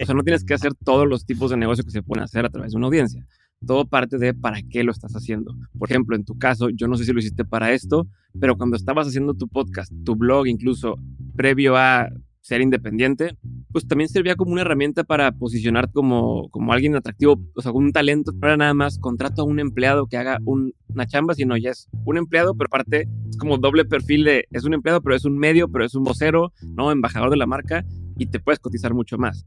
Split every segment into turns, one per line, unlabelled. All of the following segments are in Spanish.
O sea, no tienes que hacer todos los tipos de negocio que se pueden hacer a través de una audiencia. Todo parte de para qué lo estás haciendo. Por ejemplo, en tu caso, yo no sé si lo hiciste para esto, pero cuando estabas haciendo tu podcast, tu blog, incluso previo a ser independiente, pues también servía como una herramienta para posicionar como, como alguien atractivo, o sea, un talento. No nada más contrato a un empleado que haga una chamba, sino ya es un empleado, pero aparte es como doble perfil de es un empleado, pero es un medio, pero es un vocero, ¿no? Embajador de la marca y te puedes cotizar mucho más.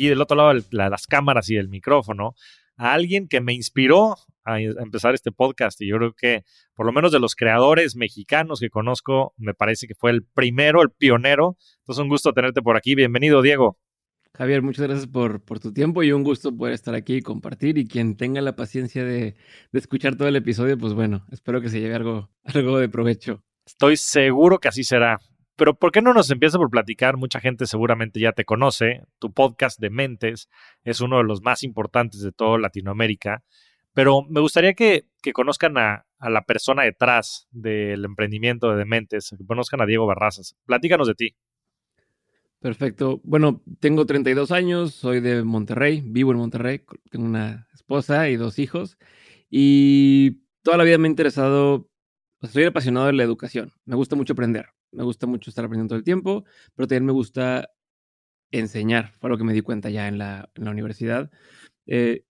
aquí del otro lado de las cámaras y del micrófono a alguien que me inspiró a empezar este podcast y yo creo que por lo menos de los creadores mexicanos que conozco, me parece que fue el primero, el pionero. Entonces un gusto tenerte por aquí. Bienvenido, Diego.
Javier, muchas gracias por, por tu tiempo y un gusto poder estar aquí y compartir. Y quien tenga la paciencia de, de escuchar todo el episodio, pues bueno, espero que se lleve algo, algo de provecho.
Estoy seguro que así será. Pero ¿por qué no nos empieza por platicar? Mucha gente seguramente ya te conoce. Tu podcast de Mentes es uno de los más importantes de toda Latinoamérica. Pero me gustaría que, conozcan a, la persona detrás del emprendimiento de Dementes, que conozcan a Diego Barrazas. Platícanos de ti.
Perfecto. Bueno, tengo 32 años, soy de Monterrey, vivo en Monterrey, tengo una esposa y dos hijos. Y toda la vida me ha interesado soy apasionado de la educación. Me gusta mucho aprender. Me gusta mucho estar aprendiendo todo el tiempo, pero también me gusta enseñar. Fue lo que me di cuenta ya en la, universidad. Eh,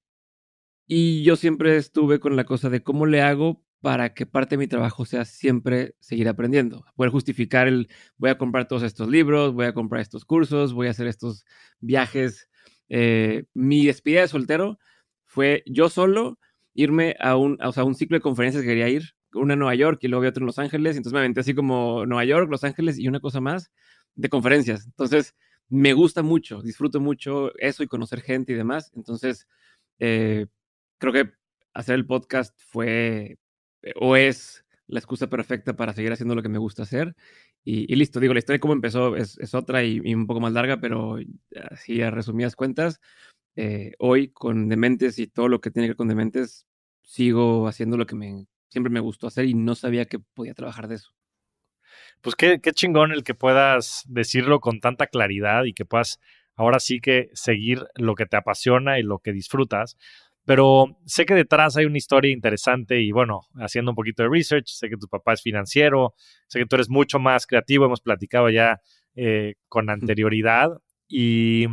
y yo siempre estuve con la cosa de cómo le hago para que parte de mi trabajo sea siempre seguir aprendiendo. Poder justificar el, voy a comprar todos estos libros, voy a comprar estos cursos, voy a hacer estos viajes. Eh, mi despedida de soltero fue yo solo irme a un, a un ciclo de conferencias que quería ir una en Nueva York y luego había otra en Los Ángeles, y entonces me aventé así como Nueva York, Los Ángeles y una cosa más de conferencias. Entonces, me gusta mucho, disfruto mucho eso y conocer gente y demás. Entonces, eh, creo que hacer el podcast fue eh, o es la excusa perfecta para seguir haciendo lo que me gusta hacer. Y, listo, digo, la historia de cómo empezó es, otra y, un poco más larga, pero así a resumidas cuentas, eh, hoy con Dementes y todo lo que tiene que ver con Dementes, sigo haciendo lo que me siempre me gustó hacer y no sabía que podía trabajar de eso.
Pues qué, qué chingón el que puedas decirlo con tanta claridad y que puedas ahora sí que seguir lo que te apasiona y lo que disfrutas. Pero sé que detrás hay una historia interesante y bueno, haciendo un poquito de research, sé que tu papá es financiero, sé que tú eres mucho más creativo, hemos platicado ya eh, con anterioridad. Y,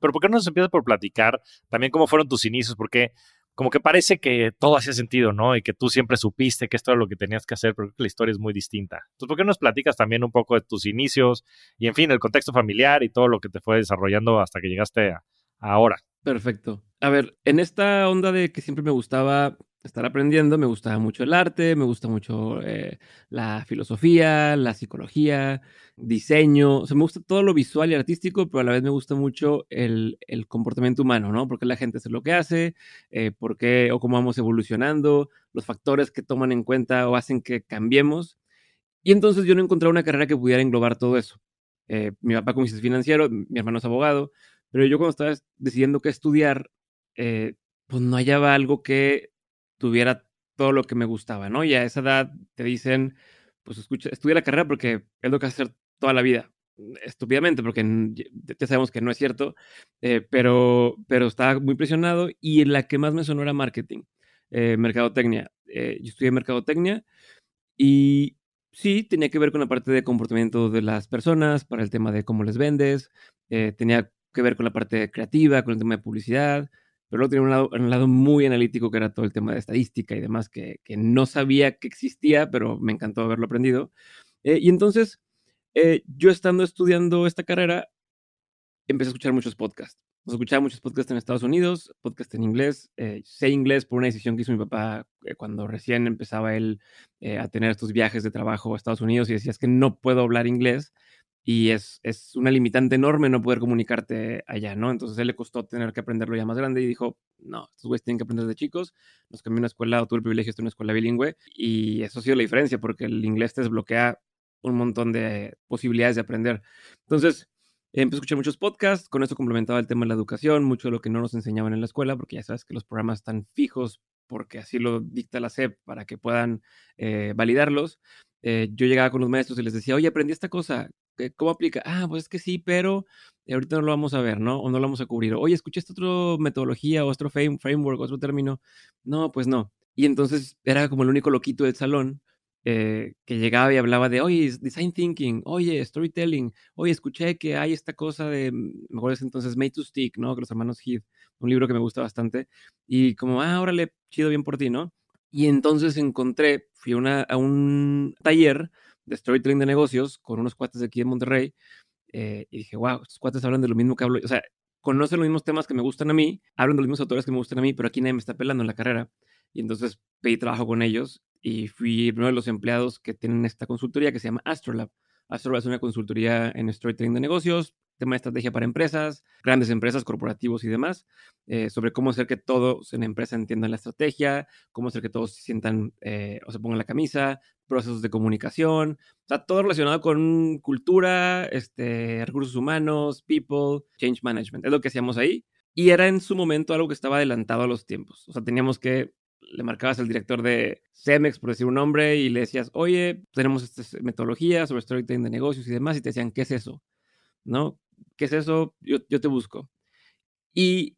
pero ¿por qué no nos empiezas por platicar también cómo fueron tus inicios? Porque como que parece que todo hacía sentido, ¿no? Y que tú siempre supiste que esto era lo que tenías que hacer, pero creo que la historia es muy distinta. Entonces, ¿por qué no nos platicas también un poco de tus inicios y, en fin, el contexto familiar y todo lo que te fue desarrollando hasta que llegaste a ahora?
Perfecto. A ver, en esta onda de que siempre me gustaba estar aprendiendo. Me gusta mucho el arte, me gusta mucho eh, la filosofía, la psicología, diseño. O sea, me gusta todo lo visual y artístico, pero a la vez me gusta mucho el, comportamiento humano, ¿no? Porque la gente hace lo que hace, eh, por qué o cómo vamos evolucionando, los factores que toman en cuenta o hacen que cambiemos. Y entonces yo no encontré una carrera que pudiera englobar todo eso. Eh, mi papá como es financiero, mi hermano es abogado, pero yo cuando estaba decidiendo qué estudiar, pues no hallaba algo que tuviera todo lo que me gustaba, ¿no? Y a esa edad te dicen, pues escucha, estudia la carrera porque es lo que vas a hacer toda la vida. Estúpidamente, porque ya sabemos que no es cierto, eh, pero, pero estaba muy presionado y la que más me sonó era marketing, eh, mercadotecnia. Eh, yo estudié mercadotecnia y sí, tenía que ver con la parte de comportamiento de las personas, para el tema de cómo les vendes, tenía que ver con la parte creativa, con el tema de publicidad, pero luego tiene un lado, muy analítico que era todo el tema de estadística y demás, que, no sabía que existía, pero me encantó haberlo aprendido. Eh, y entonces, eh, yo estando estudiando esta carrera, empecé a escuchar muchos podcasts. Escuchaba muchos podcasts en Estados Unidos, podcasts en inglés. Eh, sé inglés por una decisión que hizo mi papá cuando recién empezaba él a tener estos viajes de trabajo a Estados Unidos y decía, es que no puedo hablar inglés y es, es una limitante enorme no poder comunicarte allá, ¿no? Entonces él le costó tener que aprenderlo ya más grande y dijo, no, estos güeyes tienen que aprender de chicos. Nos cambió una escuela, o tuve el privilegio de estar en una escuela bilingüe y eso ha sido la diferencia porque el inglés te desbloquea un montón de posibilidades de aprender. Entonces, empecé a escuchar muchos podcasts, con eso complementaba el tema de la educación, mucho de lo que no nos enseñaban en la escuela, porque ya sabes que los programas están fijos porque así lo dicta la SEP para que puedan eh, validarlos. Eh, yo llegaba con los maestros y les decía, oye, aprendí esta cosa, ¿cómo aplica? Ah, pues es que sí, pero ahorita no lo vamos a ver, ¿no? O no lo vamos a cubrir. Oye, escuché esta otra metodología otro framework, otro término. No, pues no. Y entonces era como el único loquito del salón eh, que llegaba y hablaba de, oye, design thinking, oye, storytelling, oye, escuché que hay esta cosa de, mm, me acuerdo entonces, Made to Stick, ¿no? Que los hermanos Heath, un libro que me gusta bastante. Y como, ah, órale, chido bien por ti, ¿no? Y entonces encontré, fui una, a un taller de storytelling de negocios con unos cuates de aquí en Monterrey eh, y dije, wow, estos cuates hablan de lo mismo que hablo, o sea, conocen los mismos temas que me gustan a mí, hablan de los mismos autores que me gustan a mí, pero aquí nadie me está pelando en la carrera. Y entonces pedí trabajo con ellos y fui uno de los empleados que tienen esta consultoría que se llama Astrolab. Astrolab es una consultoría en storytelling de negocios, tema de estrategia para empresas, grandes empresas, corporativos y demás, eh, sobre cómo hacer que todos en la empresa entiendan la estrategia, cómo hacer que todos se sientan eh, o se pongan la camisa, procesos de comunicación, o sea, todo relacionado con cultura, este, recursos humanos, people, change management, es lo que hacíamos ahí. Y era en su momento algo que estaba adelantado a los tiempos. O sea, teníamos que le marcabas al director de Cemex, por decir un nombre, y le decías, oye, tenemos esta metodología sobre storytelling de negocios y demás, y te decían, ¿qué es eso? ¿No? ¿Qué es eso? Yo, yo te busco. Y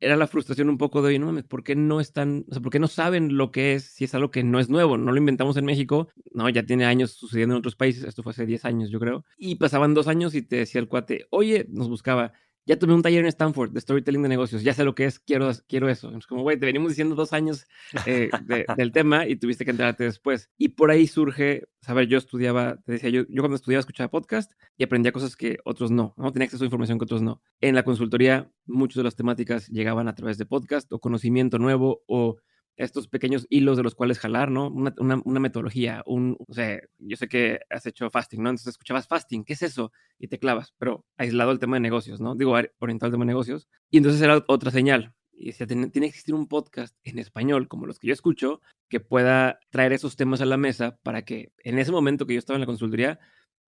era la frustración un poco de, oye, no mames, ¿por qué no están, o sea, por qué no saben lo que es si es algo que no es nuevo? No lo inventamos en México, no, ya tiene años sucediendo en otros países, esto fue hace 10 años, yo creo. Y pasaban dos años y te decía el cuate, oye, nos buscaba, ya tuve un taller en Stanford de storytelling de negocios, ya sé lo que es, quiero, quiero eso. Es como, güey, te venimos diciendo dos años eh, del tema y tuviste que enterarte después. Y por ahí surge, saber, yo estudiaba, te decía, yo, yo cuando estudiaba escuchaba podcast y aprendía cosas que otros no, ¿no? Tenía acceso a información que otros no. En la consultoría, muchas de las temáticas llegaban a través de podcast o conocimiento nuevo o estos pequeños hilos de los cuales jalar, ¿no? Una, una, metodología, un, o sea, yo sé que has hecho fasting, ¿no? Entonces escuchabas fasting, ¿qué es eso? Y te clavas, pero aislado el tema de negocios, ¿no? Digo, orientado al tema de negocios. Y entonces era otra señal. Y decía, tiene que existir un podcast en español, como los que yo escucho, que pueda traer esos temas a la mesa para que en ese momento que yo estaba en la consultoría,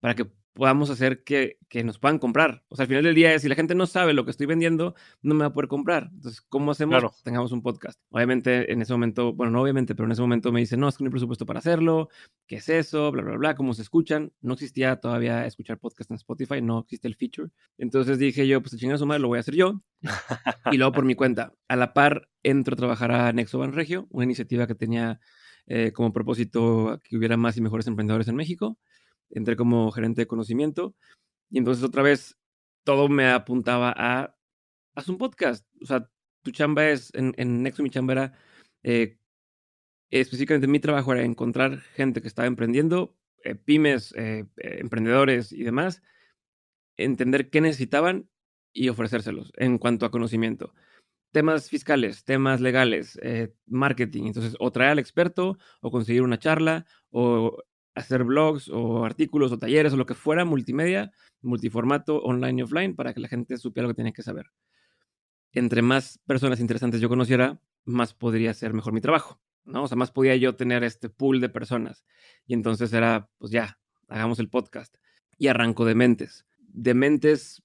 para que podamos hacer que, que, nos puedan comprar. O sea, al final del día, si la gente no sabe lo que estoy vendiendo, no me va a poder comprar. Entonces, ¿cómo hacemos? Claro. Tengamos un podcast. Obviamente, en ese momento, bueno, no obviamente, pero en ese momento me dicen, no, es que no hay presupuesto para hacerlo. ¿Qué es eso? Bla, bla, bla. ¿Cómo se escuchan? No existía todavía escuchar podcast en Spotify, no existe el feature. Entonces dije yo, pues el su madre lo voy a hacer yo. y luego por mi cuenta. A la par, entro a trabajar a Nexo Regio, una iniciativa que tenía eh, como propósito que hubiera más y mejores emprendedores en México entré como gerente de conocimiento y entonces otra vez todo me apuntaba a, haz un podcast. O sea, tu chamba es, en, en Nexo mi chamba era, eh, específicamente mi trabajo era encontrar gente que estaba emprendiendo, eh, pymes, eh, emprendedores y demás, entender qué necesitaban y ofrecérselos en cuanto a conocimiento. Temas fiscales, temas legales, marketing. Entonces, o traer al experto, o conseguir una charla, o hacer blogs o artículos o talleres o lo que fuera, multimedia, multiformato, online y offline, para que la gente supiera lo que tenía que saber. Entre más personas interesantes yo conociera, más podría ser mejor mi trabajo, ¿no? O sea, más podía yo tener este pool de personas. Y entonces era, pues ya, hagamos el podcast. Y arranco de mentes. De mentes,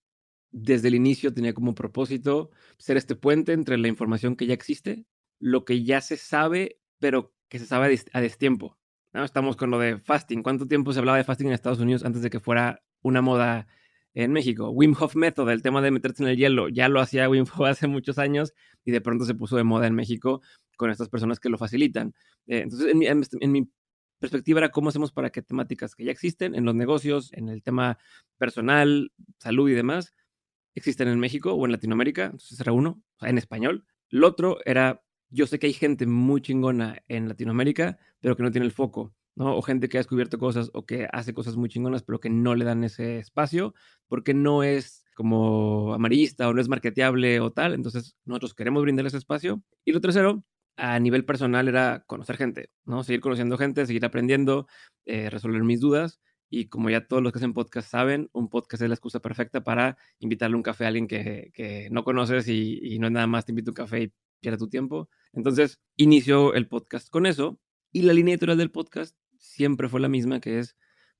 desde el inicio tenía como propósito ser este puente entre la información que ya existe, lo que ya se sabe, pero que se sabe a destiempo. Estamos con lo de fasting. ¿Cuánto tiempo se hablaba de fasting en Estados Unidos antes de que fuera una moda en México? Wim Hof Method, el tema de meterse en el hielo, ya lo hacía Wim Hof hace muchos años y de pronto se puso de moda en México con estas personas que lo facilitan. Eh, entonces, en mi, en mi perspectiva era cómo hacemos para que temáticas que ya existen en los negocios, en el tema personal, salud y demás, existen en México o en Latinoamérica. Entonces era uno, en español. El otro era yo sé que hay gente muy chingona en Latinoamérica, pero que no tiene el foco. O gente que ha descubierto cosas o que hace cosas muy chingonas, pero que no le dan ese espacio porque no es como amarillista o no es marketeable o tal. Entonces, nosotros queremos brindar ese espacio. Y lo tercero, a nivel personal, era conocer gente, ¿no? Seguir conociendo gente, seguir aprendiendo, eh, resolver mis dudas. Y como ya todos los que hacen podcast saben, un podcast es la excusa perfecta para invitarle un café a alguien que, no conoces y, y, no es nada más te invito un café y pierde tu tiempo. Entonces, inició el podcast con eso. Y la línea editorial del podcast siempre fue la misma, que es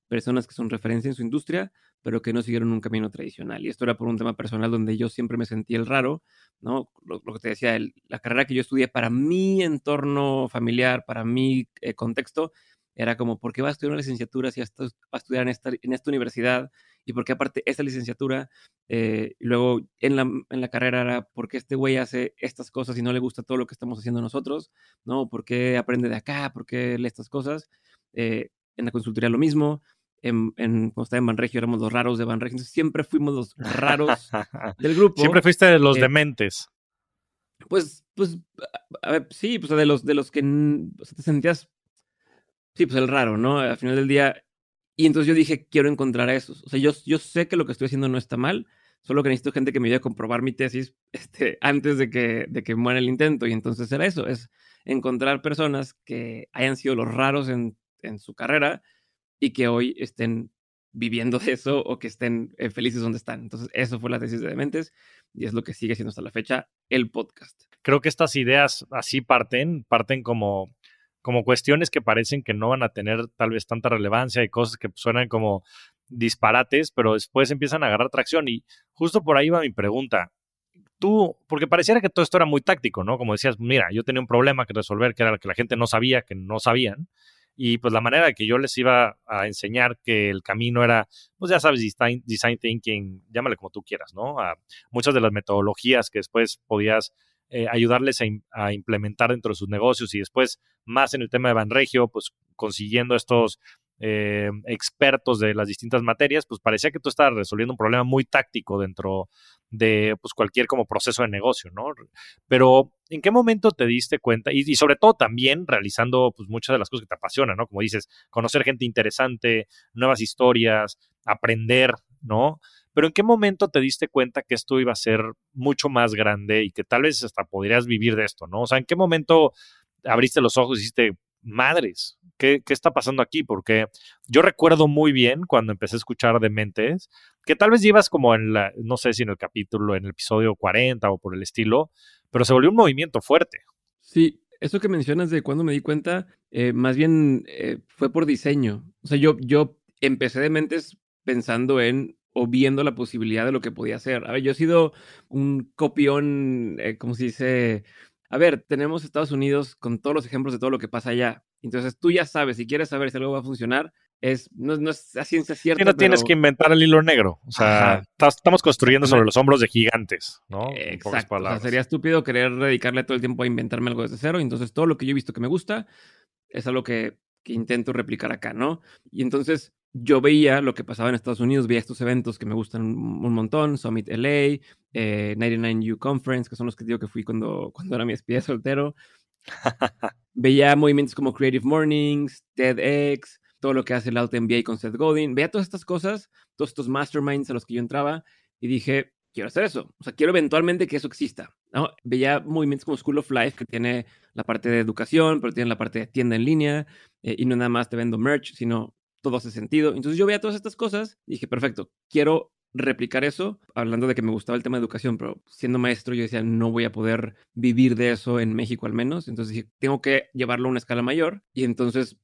personas que son referencia en su industria, pero que no siguieron un camino tradicional. Y esto era por un tema personal donde yo siempre me sentí el raro, ¿no? Lo, que te decía, la carrera que yo estudié para mi entorno familiar, para mi eh, contexto, era como, ¿por qué va a estudiar una licenciatura si va a estudiar en esta universidad? Y por qué aparte esta licenciatura, eh, y luego en la, en la carrera era, ¿por qué este güey hace estas cosas y no le gusta todo lo que estamos haciendo nosotros? ¿No? ¿Por qué aprende de acá? ¿Por qué lee estas cosas? Eh, en la consultoría lo mismo en, cuando estaba en Banregio éramos los raros de Banregio, entonces siempre fuimos los raros del grupo.
Siempre fuiste de los eh, dementes.
Pues, pues, a ver, sí, pues de los, de los que te sentías, sí, pues el raro, ¿no? Al final del día. Y entonces yo dije, quiero encontrar a esos. O sea, yo, yo sé que lo que estoy haciendo no está mal, solo que necesito gente que me ayude a comprobar mi tesis este, antes de que, de que muera el intento. Y entonces era eso, es encontrar personas que hayan sido los raros en, en su carrera y que hoy estén viviendo de eso o que estén eh, felices donde están. Entonces, eso fue la tesis de Dementes y es lo que sigue siendo hasta la fecha el podcast.
Creo que estas ideas así parten, parten como, como cuestiones que parecen que no van a tener tal vez tanta relevancia y cosas que suenan como disparates, pero después empiezan a agarrar tracción y justo por ahí va mi pregunta. Tú, porque pareciera que todo esto era muy táctico, ¿no? Como decías, mira, yo tenía un problema que resolver, que era que la gente no sabía, que no sabían, y pues la manera que yo les iba a enseñar que el camino era, pues ya sabes, design, design thinking, llámale como tú quieras, ¿no? A muchas de las metodologías que después podías eh, ayudarles a, implementar dentro de sus negocios y después más en el tema de Banregio, pues consiguiendo estos eh, expertos de las distintas materias, pues parecía que tú estabas resolviendo un problema muy táctico dentro de pues, cualquier como proceso de negocio, ¿no? Pero, ¿en qué momento te diste cuenta? Y, sobre todo también realizando pues, muchas de las cosas que te apasionan, ¿no? Como dices, conocer gente interesante, nuevas historias, aprender, ¿no? Pero ¿en qué momento te diste cuenta que esto iba a ser mucho más grande y que tal vez hasta podrías vivir de esto, ¿no? O sea, ¿en qué momento abriste los ojos y dijiste, madres, ¿qué, está pasando aquí? Porque yo recuerdo muy bien cuando empecé a escuchar Dementes, que tal vez llevas como en la, no sé si en el capítulo, en el episodio 40 o por el estilo, pero se volvió un movimiento fuerte.
Sí, eso que mencionas de cuando me di cuenta, eh, más bien eh, fue por diseño. O sea, yo, yo empecé Dementes pensando en o viendo la posibilidad de lo que podía hacer. A ver, yo he sido un copión, eh, como se dice, a ver, tenemos Estados Unidos con todos los ejemplos de todo lo que pasa allá. Entonces tú ya sabes, si quieres saber si algo va a funcionar, es, no, no es a ciencia cierta.
Y no tienes que inventar el hilo negro. O sea, estamos construyendo sobre los hombros de gigantes, ¿no?
Exacto. O sea, sería estúpido querer dedicarle todo el tiempo a inventarme algo desde cero. Entonces todo lo que yo he visto que me gusta es algo que, que intento replicar acá, ¿no? Y entonces yo veía lo que pasaba en Estados Unidos, veía estos eventos que me gustan un montón, Summit LA, 99U eh, Conference, que son los que digo que fui cuando, cuando era mi espía soltero. veía movimientos como Creative Mornings, TEDx, todo lo que hace el Out MBA con Seth Godin. Veía todas estas cosas, todos estos masterminds a los que yo entraba y dije, quiero hacer eso. O sea, quiero eventualmente que eso exista. ¿no? Veía movimientos como School of Life, que tiene la parte de educación, pero tiene la parte de tienda en línea, eh, y no nada más te vendo merch, sino todo hace sentido. Entonces yo veía todas estas cosas y dije, perfecto, quiero replicar eso, hablando de que me gustaba el tema de educación, pero siendo maestro yo decía, no voy a poder vivir de eso en México al menos. Entonces dije, tengo que llevarlo a una escala mayor. Y entonces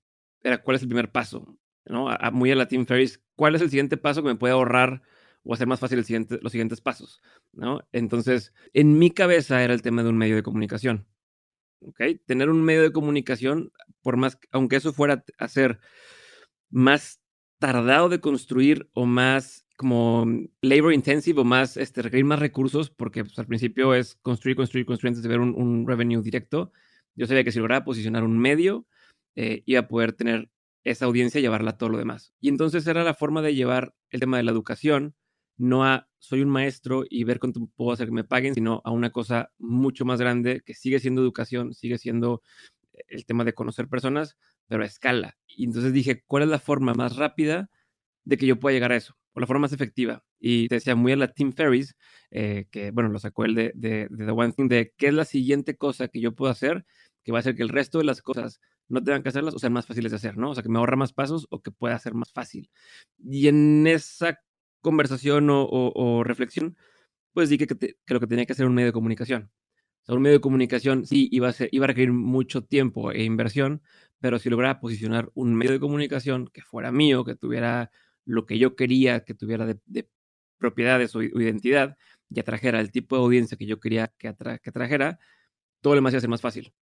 era, ¿cuál es el primer paso? ¿No? A, muy a la Team Ferris, ¿cuál es el siguiente paso que me puede ahorrar o hacer más fácil el siguiente, los siguientes pasos? ¿no? Entonces, en mi cabeza era el tema de un medio de comunicación. ¿ok? Tener un medio de comunicación, por más, aunque eso fuera a hacer más tardado de construir o más como labor intensive o más, este, requerir más recursos, porque pues, al principio es construir, construir, construir antes de ver un, revenue directo. Yo sabía que si lograba posicionar un medio, eh, iba a poder tener esa audiencia y llevarla a todo lo demás. Y entonces era la forma de llevar el tema de la educación, no a soy un maestro y ver cuánto puedo hacer que me paguen, sino a una cosa mucho más grande que sigue siendo educación, sigue siendo el tema de conocer personas, pero a escala. Y entonces dije, ¿cuál es la forma más rápida de que yo pueda llegar a eso? O la forma más efectiva. Y te decía muy a la Tim Ferris, eh, que bueno, lo sacó él de, The One Thing, de qué es la siguiente cosa que yo puedo hacer que va a hacer que el resto de las cosas no tengan que hacerlas o sean más fáciles de hacer, ¿no? O sea, que me ahorra más pasos o que pueda ser más fácil. Y en esa conversación o, reflexión, pues dije que, que, lo que tenía que hacer un medio de comunicación. Un medio de comunicación sí iba a, ser, iba a requerir mucho tiempo e inversión, pero si lograra posicionar un medio de comunicación que fuera mío, que tuviera lo que yo quería, que tuviera de, propiedades o, identidad, y atrajera el tipo de audiencia que yo quería que, que atrajera, todo lo demás iba a ser más fácil.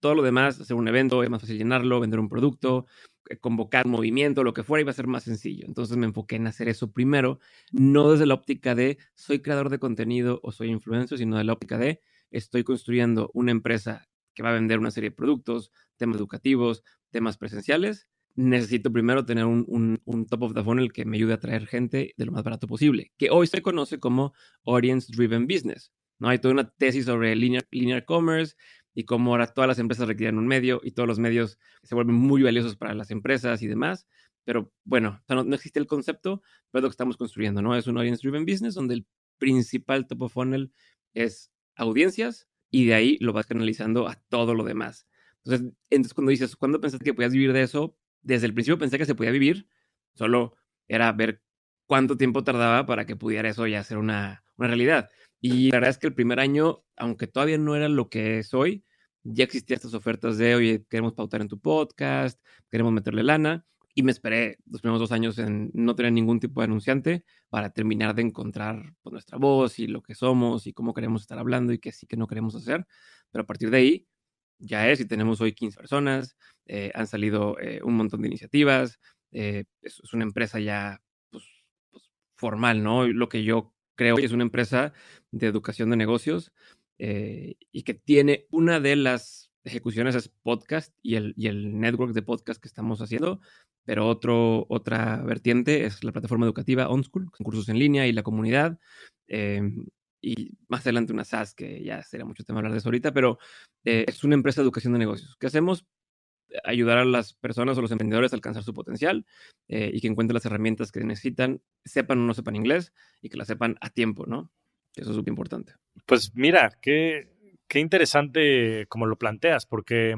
todo lo demás, hacer un evento, es más fácil llenarlo, vender un producto, eh, convocar movimiento, lo que fuera, iba a ser más sencillo. Entonces me enfoqué en hacer eso primero, no desde la óptica de soy creador de contenido o soy influencer, sino de la óptica de estoy construyendo una empresa que va a vender una serie de productos, temas educativos, temas presenciales, necesito primero tener un, top of the funnel que me ayude a traer gente de lo más barato posible, que hoy se conoce como Audience Driven Business. ¿no? Hay toda una tesis sobre linear, linear commerce y cómo ahora todas las empresas requieren un medio y todos los medios se vuelven muy valiosos para las empresas y demás. Pero bueno, no, no, existe el concepto, pero es lo que estamos construyendo, ¿no? Es un audience driven business donde el principal top of funnel es audiencias y de ahí lo vas canalizando a todo lo demás. Entonces, entonces cuando dices, ¿cuándo pensaste que podías vivir de eso? Desde el principio pensé que se podía vivir, solo era ver cuánto tiempo tardaba para que pudiera eso ya ser una, una realidad. Y la verdad es que el primer año, aunque todavía no era lo que es hoy, ya existían estas ofertas de, oye, queremos pautar en tu podcast, queremos meterle lana. Y me esperé los primeros dos años en no tener ningún tipo de anunciante para terminar de encontrar pues, nuestra voz y lo que somos y cómo queremos estar hablando y qué sí que no queremos hacer. Pero a partir de ahí ya es y tenemos hoy 15 personas, eh, han salido eh, un montón de iniciativas, eh, es, una empresa ya pues, pues, formal, ¿no? Lo que yo creo es una empresa de educación de negocios y que tiene una de las ejecuciones es podcast y el, y el network de podcast que estamos haciendo, pero otro, otra vertiente es la plataforma educativa OnSchool, con cursos en línea y la comunidad. Em, y más adelante una SaaS, que ya sería mucho tema hablar de eso ahorita, pero eh, es una empresa de educación de negocios. ¿Qué hacemos? Ayudar a las personas o los emprendedores a alcanzar su potencial eh, y que encuentren las herramientas que necesitan, sepan o no sepan inglés y que las sepan a tiempo, ¿no? Eso es súper importante.
Pues mira, qué, qué interesante como lo planteas, porque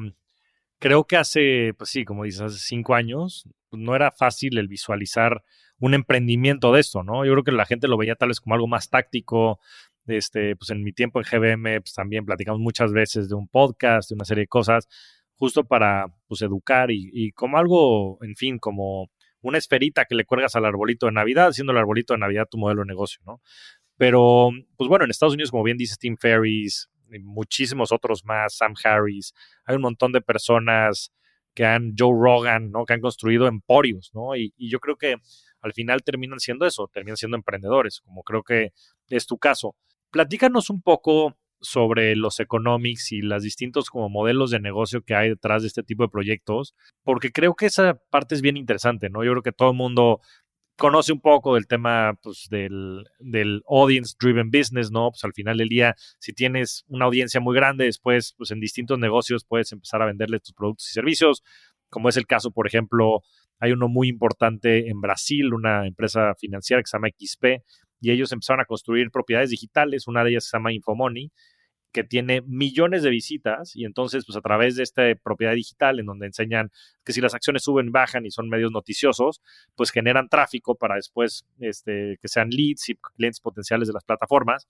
creo que hace, pues sí, como dices, hace cinco años, pues no era fácil el visualizar un emprendimiento de esto, ¿no? Yo creo que la gente lo veía tal vez como algo más táctico. Este, pues en mi tiempo en GBM, pues también platicamos muchas veces de un podcast, de una serie de cosas, justo para, pues, educar y, y como algo, en fin, como una esferita que le cuelgas al arbolito de Navidad, haciendo el arbolito de Navidad tu modelo de negocio, ¿no? Pero, pues bueno, en Estados Unidos, como bien dice Tim Ferriss, muchísimos otros más, Sam Harris, hay un montón de personas que han, Joe Rogan, ¿no? Que han construido emporios, ¿no? Y, y yo creo que al final terminan siendo eso, terminan siendo emprendedores, como creo que es tu caso. Platícanos un poco sobre los economics y los distintos como modelos de negocio que hay detrás de este tipo de proyectos, porque creo que esa parte es bien interesante, ¿no? Yo creo que todo el mundo conoce un poco del tema pues, del, del audience driven business, ¿no? Pues al final del día, si tienes una audiencia muy grande, después, pues en distintos negocios puedes empezar a venderle tus productos y servicios, como es el caso, por ejemplo, hay uno muy importante en Brasil, una empresa financiera que se llama XP, y ellos empezaron a construir propiedades digitales, una de ellas se llama Infomoney, que tiene millones de visitas y entonces pues a través de esta propiedad digital en donde enseñan que si las acciones suben, bajan y son medios noticiosos, pues generan tráfico para después este, que sean leads y clientes potenciales de las plataformas.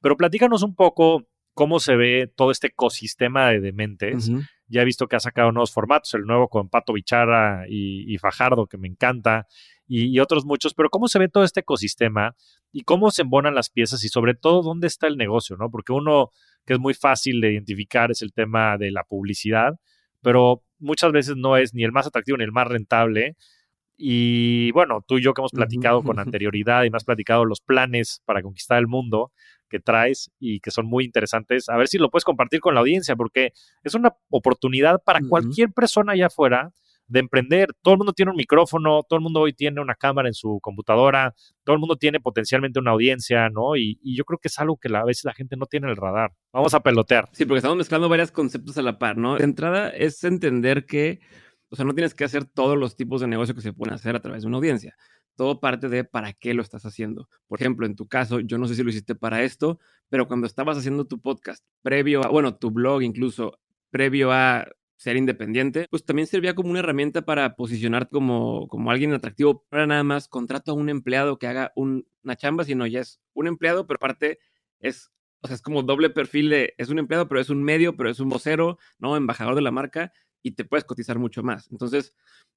Pero platícanos un poco cómo se ve todo este ecosistema de dementes. Ya he visto que ha sacado nuevos formatos, el nuevo con Pato Bichara y, Fajardo, que me encanta, y, otros muchos, pero cómo se ve todo este ecosistema y cómo se embonan las piezas y sobre todo dónde está el negocio, ¿no? Porque uno que es muy fácil de identificar es el tema de la publicidad, pero muchas veces no es ni el más atractivo ni el más rentable. Y bueno, tú y yo que hemos platicado con anterioridad y me has platicado los planes para conquistar el mundo, que traes y que son muy interesantes. A ver si lo puedes compartir con la audiencia, porque es una oportunidad para cualquier persona allá afuera de emprender. Todo el mundo tiene un micrófono, todo el mundo hoy tiene una cámara en su computadora, todo el mundo tiene potencialmente una audiencia, ¿no? Y, yo creo que es algo que a veces la gente no tiene en el radar. Vamos a pelotear.
Sí, porque estamos mezclando varios conceptos a la par, ¿no? De entrada es entender que, o sea, no tienes que hacer todos los tipos de negocio que se pueden hacer a través de una audiencia todo parte de para qué lo estás haciendo. Por ejemplo, en tu caso, yo no sé si lo hiciste para esto, pero cuando estabas haciendo tu podcast, previo a, bueno, tu blog incluso, previo a ser independiente, pues también servía como una herramienta para posicionar como, como alguien atractivo. Era nada más contrato a un empleado que haga una chamba, sino ya es un empleado, pero aparte es, o sea, es como doble perfil de, es un empleado, pero es un medio, pero es un vocero, ¿no? Embajador de la marca y te puedes cotizar mucho más. Entonces,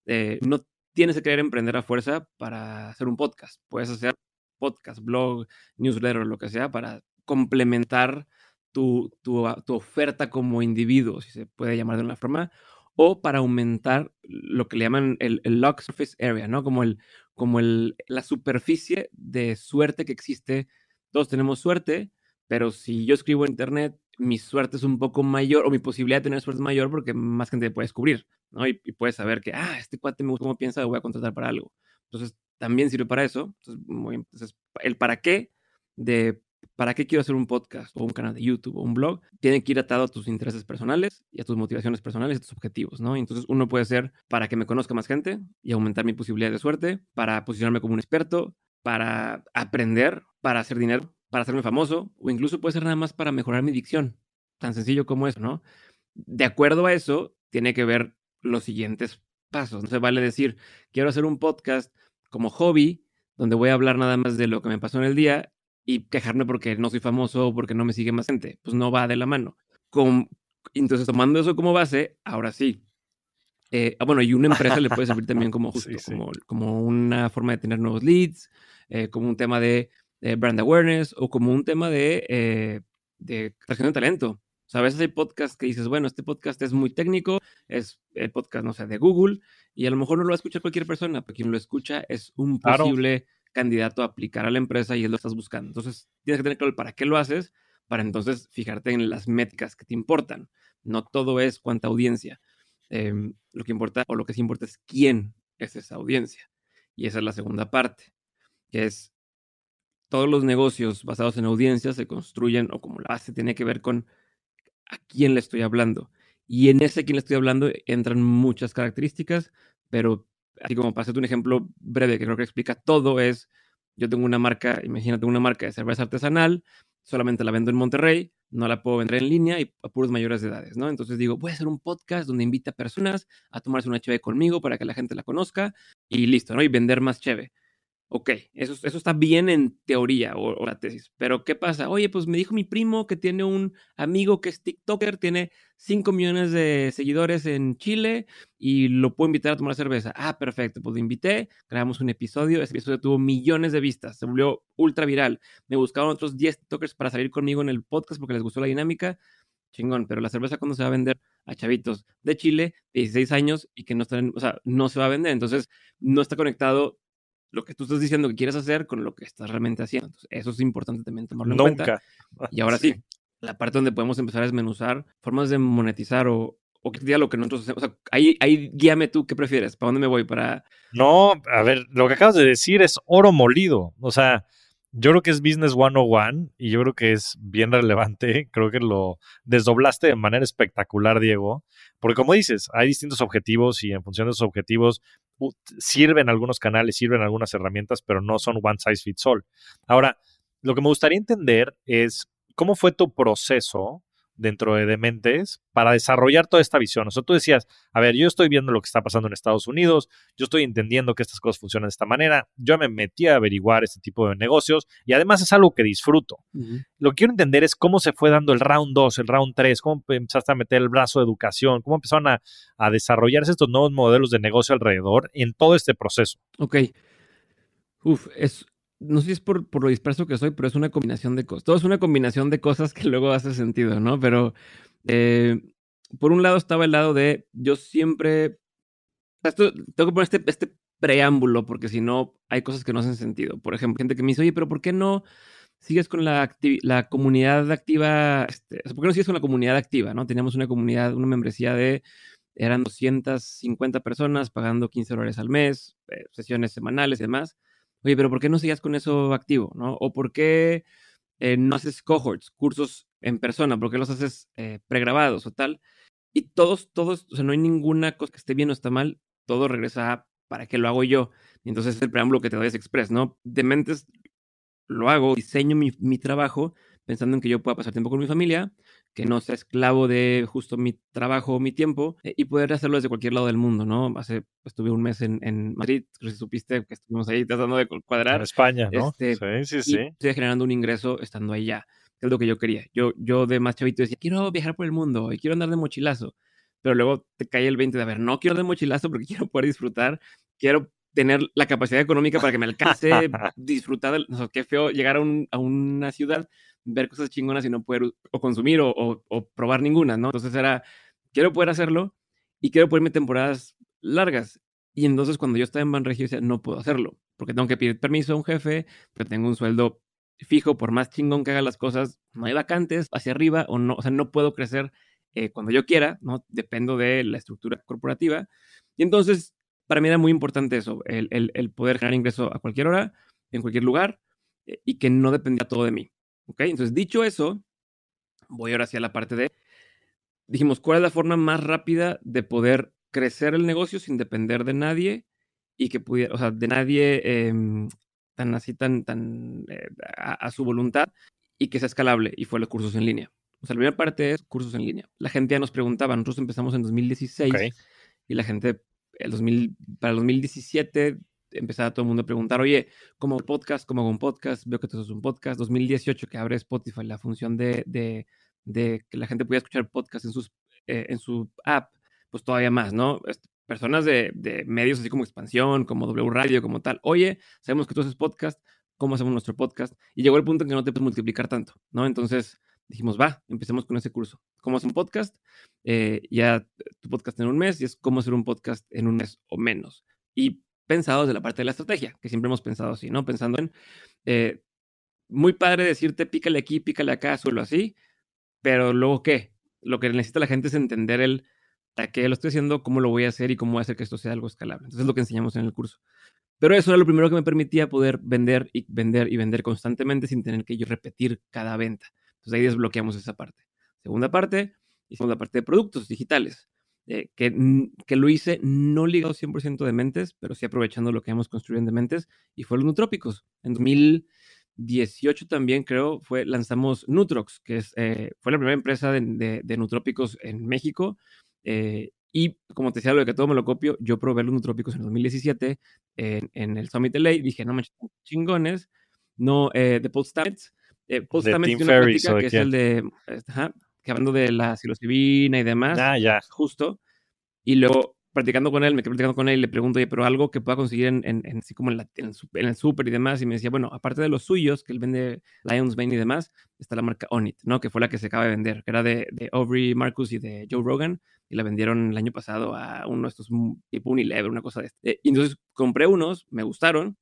eh, no tienes que querer emprender a fuerza para hacer un podcast. Puedes hacer podcast, blog, newsletter, lo que sea, para complementar tu, tu, tu, oferta como individuo, si se puede llamar de una forma, o para aumentar lo que le llaman el, el lock surface area, ¿no? Como, el, como el, la superficie de suerte que existe. Todos tenemos suerte, pero si yo escribo en internet, mi suerte es un poco mayor, o mi posibilidad de tener suerte es mayor porque más gente puede descubrir, ¿no? Y, puedes saber que, ah, este cuate me gusta cómo piensa, lo voy a contratar para algo. Entonces, también sirve para eso. Entonces, entonces el para qué de ¿para qué quiero hacer un podcast o un canal de YouTube o un blog? Tiene que ir atado a tus intereses personales y a tus motivaciones personales y a tus objetivos, ¿no? Entonces uno puede ser para que me conozca más gente y aumentar mi posibilidad de suerte, para posicionarme como un experto, para aprender, para hacer dinero, para hacerme famoso, o incluso puede ser nada más para mejorar mi dicción. Tan sencillo como eso, ¿no? De acuerdo a eso, tiene que ver los siguientes pasos. No se vale decir, quiero hacer un podcast como hobby, donde voy a hablar nada más de lo que me pasó en el día y quejarme porque no soy famoso o porque no me sigue más gente. Pues no va de la mano. Con, entonces, tomando eso como base, ahora sí. Eh, ah, bueno, y una empresa le puede servir también como justo, Como, como una forma de tener nuevos leads, eh, como un tema de, brand awareness o como un tema de, eh, de creación de talento. O sea, a veces hay podcasts que dices, bueno, este podcast es muy técnico, es el podcast, no sé, de Google, y a lo mejor no lo va a escuchar cualquier persona, pero quien lo escucha es un posible candidato a aplicar a la empresa y él lo estás buscando. Entonces, tienes que tener claro para qué lo haces, para entonces fijarte en las métricas que te importan. No todo es cuánta audiencia. Em, lo que importa, o lo que sí importa es quién es esa audiencia. Y esa es la segunda parte, que es todos los negocios basados en audiencia se construyen, o como la base tiene que ver con a quién le estoy hablando. Y en ese quién le estoy hablando entran muchas características, pero así como para hacerte un ejemplo breve que creo que explica todo, es, yo tengo una marca, imagínate una marca de cerveza artesanal, solamente la vendo en Monterrey, no la puedo vender en línea y a puros mayores de edades, ¿no? Entonces digo, voy a hacer un podcast donde invita a personas a tomarse una cheve conmigo para que la gente la conozca y listo, ¿no? Y vender más cheve. Ok, eso, eso está bien en teoría o, la tesis, pero ¿qué pasa? Oye, pues me dijo mi primo que tiene un amigo que es TikToker, tiene 5 millones de seguidores en Chile y lo puedo invitar a tomar cerveza. Ah, perfecto, pues lo invité, grabamos un episodio, ese episodio tuvo millones de vistas, se volvió ultra viral. Me buscaron otros 10 TikTokers para salir conmigo en el podcast porque les gustó la dinámica. Chingón, pero la cerveza cuando se va a vender a chavitos de Chile, de 16 años y que no están, o sea, no se va a vender, entonces no está conectado lo que tú estás diciendo que quieres hacer con lo que estás realmente haciendo. eso es importante también tomarlo en cuenta. Y ahora sí. la parte donde podemos empezar a desmenuzar formas de monetizar o, o que diga lo que nosotros hacemos. O sea, ahí, ahí guíame tú, ¿qué prefieres? ¿Para dónde me voy? Para...
No, a ver, lo que acabas de decir es oro molido. O sea, yo creo que es Business 101 y yo creo que es bien relevante. Creo que lo desdoblaste de manera espectacular, Diego. Porque como dices, hay distintos objetivos y en función de esos objetivos sirven algunos canales, sirven algunas herramientas, pero no son one size fits all. Ahora, lo que me gustaría entender es cómo fue tu proceso dentro de Dementes para desarrollar toda esta visión. O sea, tú decías, a ver, yo estoy viendo lo que está pasando en Estados Unidos, yo estoy entendiendo que estas cosas funcionan de esta manera, yo me metí a averiguar este tipo de negocios y además es algo que disfruto. Lo que quiero entender es cómo se fue dando el round 2, el round 3, cómo empezaste a meter el brazo de educación, cómo empezaron a, a desarrollarse estos nuevos modelos de negocio alrededor en todo este proceso.
Ok. Uf, es, no sé si es por, lo disperso que soy, pero es una combinación de cosas. Todo es una combinación de cosas que luego hace sentido, ¿no? Pero eh, por un lado estaba el lado de yo siempre. Esto, tengo que poner este, este preámbulo porque si no hay cosas que no hacen sentido. Por ejemplo, gente que me dice, oye, pero ¿por qué no sigues con la, la comunidad activa? Este, ¿Por qué no sigues con la comunidad activa? ¿no? Teníamos una comunidad, una membresía de eran 250 personas pagando 15 dólares al mes, eh, sesiones semanales y demás oye, pero ¿por qué no sigas con eso activo? ¿no? ¿O por qué eh, no haces cohorts, cursos en persona? ¿Por qué los haces eh, pregrabados o tal? Y todos, todos, o sea, no hay ninguna cosa que esté bien o está mal, todo regresa a para qué lo hago yo. Y entonces es el preámbulo que te doy es Express, ¿no? De mentes lo hago, diseño mi, mi trabajo, pensando en que yo pueda pasar tiempo con mi familia, que no sea esclavo de justo mi trabajo o mi tiempo eh, y poder hacerlo desde cualquier lado del mundo, ¿no? Hace, estuve un mes en, en Madrid, creo que supiste que estuvimos ahí tratando de cuadrar.
En España, ¿no?
Este,
sí, sí, sí.
Estoy generando un ingreso estando ahí ya, que es lo que yo quería. Yo, yo de más chavito decía, quiero viajar por el mundo y quiero andar de mochilazo, pero luego te cae el 20 de, a ver, no quiero de mochilazo porque quiero poder disfrutar, quiero tener la capacidad económica para que me alcance disfrutar, o sea, qué feo llegar a, un, a una ciudad ver cosas chingonas y no poder o consumir o, probar ninguna, ¿no? Entonces era, quiero poder hacerlo y quiero poderme temporadas largas. Y entonces cuando yo estaba en Banregio decía, no puedo hacerlo, porque tengo que pedir permiso a un jefe, pero tengo un sueldo fijo, por más chingón que haga las cosas, no hay vacantes hacia arriba o no, o sea, no puedo crecer eh, cuando yo quiera, ¿no? Dependo de la estructura corporativa. Y entonces, para mí era muy importante eso, el poder generar ingreso a cualquier hora, en cualquier lugar, eh, y que no dependía todo de mí. ¿Ok? Entonces, dicho eso, voy ahora hacia la parte de, dijimos, ¿cuál es la forma más rápida de poder crecer el negocio sin depender de nadie y que pudiera, o sea, de nadie em, tan así, tan, tan eh, a, su voluntad y que sea escalable? Y fue los cursos en línea. O sea, la primera parte es cursos en línea. La gente ya nos preguntaba, nosotros empezamos en 2016 y la gente, el 2000, para el 2017 empezaba todo el mundo a preguntar, oye, ¿cómo podcast? ¿Cómo hago un podcast? Veo que tú haces un podcast. 2018 que abre Spotify la función de, de, de que la gente pudiera escuchar podcast en, sus, eh, en su app, pues todavía más, ¿no? Personas de, de, medios así como Expansión, como W Radio, como tal. Oye, sabemos que tú haces podcast, ¿cómo hacemos nuestro podcast? Y llegó el punto en que no te puedes multiplicar tanto, ¿no? Entonces dijimos, va, empecemos con ese curso. ¿Cómo hacer un podcast? Eh, ya tu podcast en un mes y es cómo hacer un podcast en un mes o menos. Y pensados de la parte de la estrategia, que siempre hemos pensado así, ¿no? Pensando en, eh, muy padre decirte pícale aquí, pícale acá, suelo así, pero luego qué? Lo que necesita la gente es entender el a qué lo estoy haciendo, cómo lo voy a hacer y cómo hacer que esto sea algo escalable. Entonces es lo que enseñamos en el curso. Pero eso era lo primero que me permitía poder vender y vender y vender constantemente sin tener que yo repetir cada venta. Entonces ahí desbloqueamos esa parte. Segunda parte, y segunda parte de productos digitales. Eh, que, que, lo hice no ligado 100% de mentes, pero sí aprovechando lo que hemos construido en Dementes, y fue los Nutrópicos. En 2018 también, creo, fue, lanzamos Nutrox, que es, eh, fue la primera empresa de, de, de Nutrópicos en México. Eh, y como te decía, lo de que todo me lo copio, yo probé los Nutrópicos en 2017 en, en el Summit LA, dije, no me chingones, no, de Paul Stamets. Paul Stamets que es el de, ajá, que hablando de la psilocibina y demás.
Ah, ya.
Justo. Y luego, practicando con él, me quedé practicando con él y le pregunto, oye, pero algo que pueda conseguir en, en, así como en, la, en, el súper y demás. Y me decía, bueno, aparte de los suyos, que él vende Lions Bane y demás, está la marca Onit, ¿no? Que fue la que se acaba de vender, que era de, de Aubrey Marcus y de Joe Rogan. Y la vendieron el año pasado a uno de estos tipo Unilever, una cosa de este. Y entonces compré unos, me gustaron.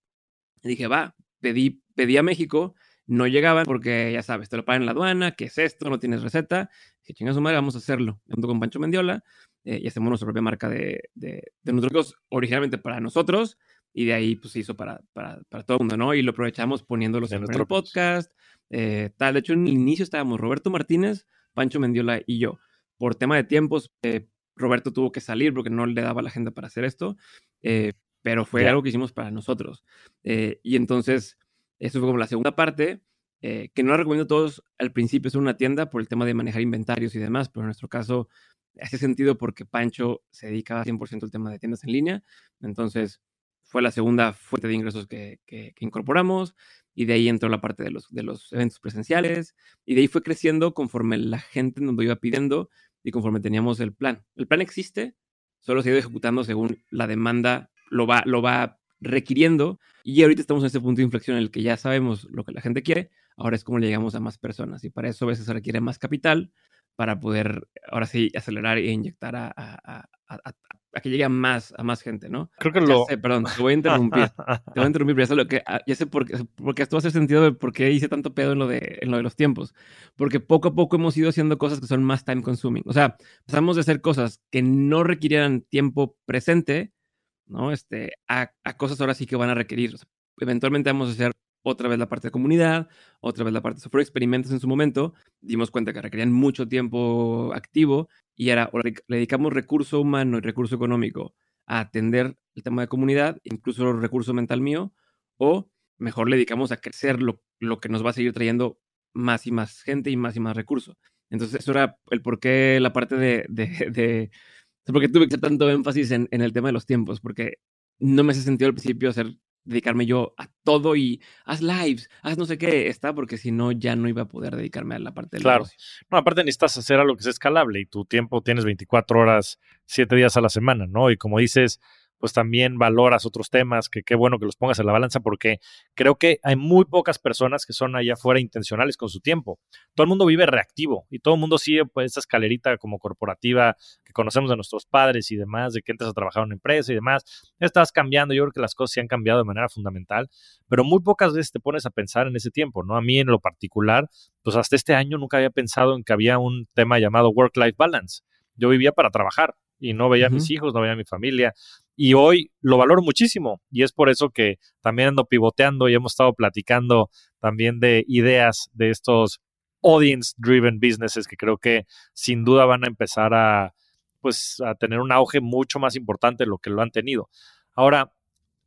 Y dije, va, pedí, pedí a México no llegaban porque, ya sabes, te lo pagan en la aduana, ¿qué es esto? No tienes receta. Dije, chinga su madre, vamos a hacerlo. Junto con Pancho Mendiola eh, y hacemos nuestra propia marca de, de, de originalmente para nosotros y de ahí pues se hizo para, para, para todo el mundo, ¿no? Y lo aprovechamos poniéndolos en nuestro podcast, eh, tal. De hecho, en el inicio estábamos Roberto Martínez, Pancho Mendiola y yo. Por tema de tiempos, eh, Roberto tuvo que salir porque no le daba la agenda para hacer esto, pero fue algo que hicimos para nosotros. y entonces eso fue como la segunda parte, eh, que no la recomiendo a todos al principio es una tienda por el tema de manejar inventarios y demás, pero en nuestro caso hace sentido porque Pancho se dedicaba 100% al tema de tiendas en línea. Entonces fue la segunda fuente de ingresos que, que, incorporamos y de ahí entró la parte de los, de los eventos presenciales y de ahí fue creciendo conforme la gente nos lo iba pidiendo y conforme teníamos el plan. El plan existe, solo se ha ido ejecutando según la demanda lo va, lo va requiriendo. Y ahorita estamos en este punto de inflexión en el que ya sabemos lo que la gente quiere, ahora es como le llegamos a más personas. Y para eso a veces se requiere más capital para poder, ahora sí, acelerar e inyectar a, a, a, a que llegue a más, a más gente, ¿no?
Creo que lo...
Sé, perdón, te voy a interrumpir. te voy a interrumpir, pero ya sé, lo que, ah, ya sé por porque esto hace sentido de por qué hice tanto pedo en lo, de, en lo de los tiempos. Porque poco a poco hemos ido haciendo cosas que son más time consuming. O sea, pasamos de hacer cosas que no requirieran tiempo presente ¿no? Este, a, cosas ahora sí que van a requerir. eventualmente vamos a hacer otra vez la parte de comunidad, otra vez la parte de software experimentos en su momento, dimos cuenta que requerían mucho tiempo activo y ahora le dedicamos recurso humano y recurso económico a atender el tema de comunidad, incluso recurso mental mío, o mejor le dedicamos a crecer lo, lo que nos va a seguir trayendo más y más gente y más y más recursos. Entonces, eso era el por qué la parte de, porque tuve que hacer tanto énfasis en, en, el tema de los tiempos, porque no me hace sentido al principio hacer, dedicarme yo a todo y haz lives, haz no sé qué, está, porque si no, ya no iba a poder dedicarme a la parte del
Claro. No, aparte necesitas hacer algo que sea escalable y tu tiempo tienes 24 horas, 7 días a la semana, ¿no? Y como dices, pues también valoras otros temas, que qué bueno que los pongas en la balanza, porque creo que hay muy pocas personas que son allá afuera intencionales con su tiempo. Todo el mundo vive reactivo y todo el mundo sigue pues esa escalerita como corporativa que conocemos de nuestros padres y demás, de que entras a trabajar en una empresa y demás. Estás cambiando, yo creo que las cosas se han cambiado de manera fundamental, pero muy pocas veces te pones a pensar en ese tiempo, ¿no? A mí en lo particular, pues hasta este año nunca había pensado en que había un tema llamado work-life balance. Yo vivía para trabajar y no veía a mis hijos, no veía a mi familia. Y hoy lo valoro muchísimo y es por eso que también ando pivoteando y hemos estado platicando también de ideas de estos audience driven businesses que creo que sin duda van a empezar a pues a tener un auge mucho más importante de lo que lo han tenido. Ahora,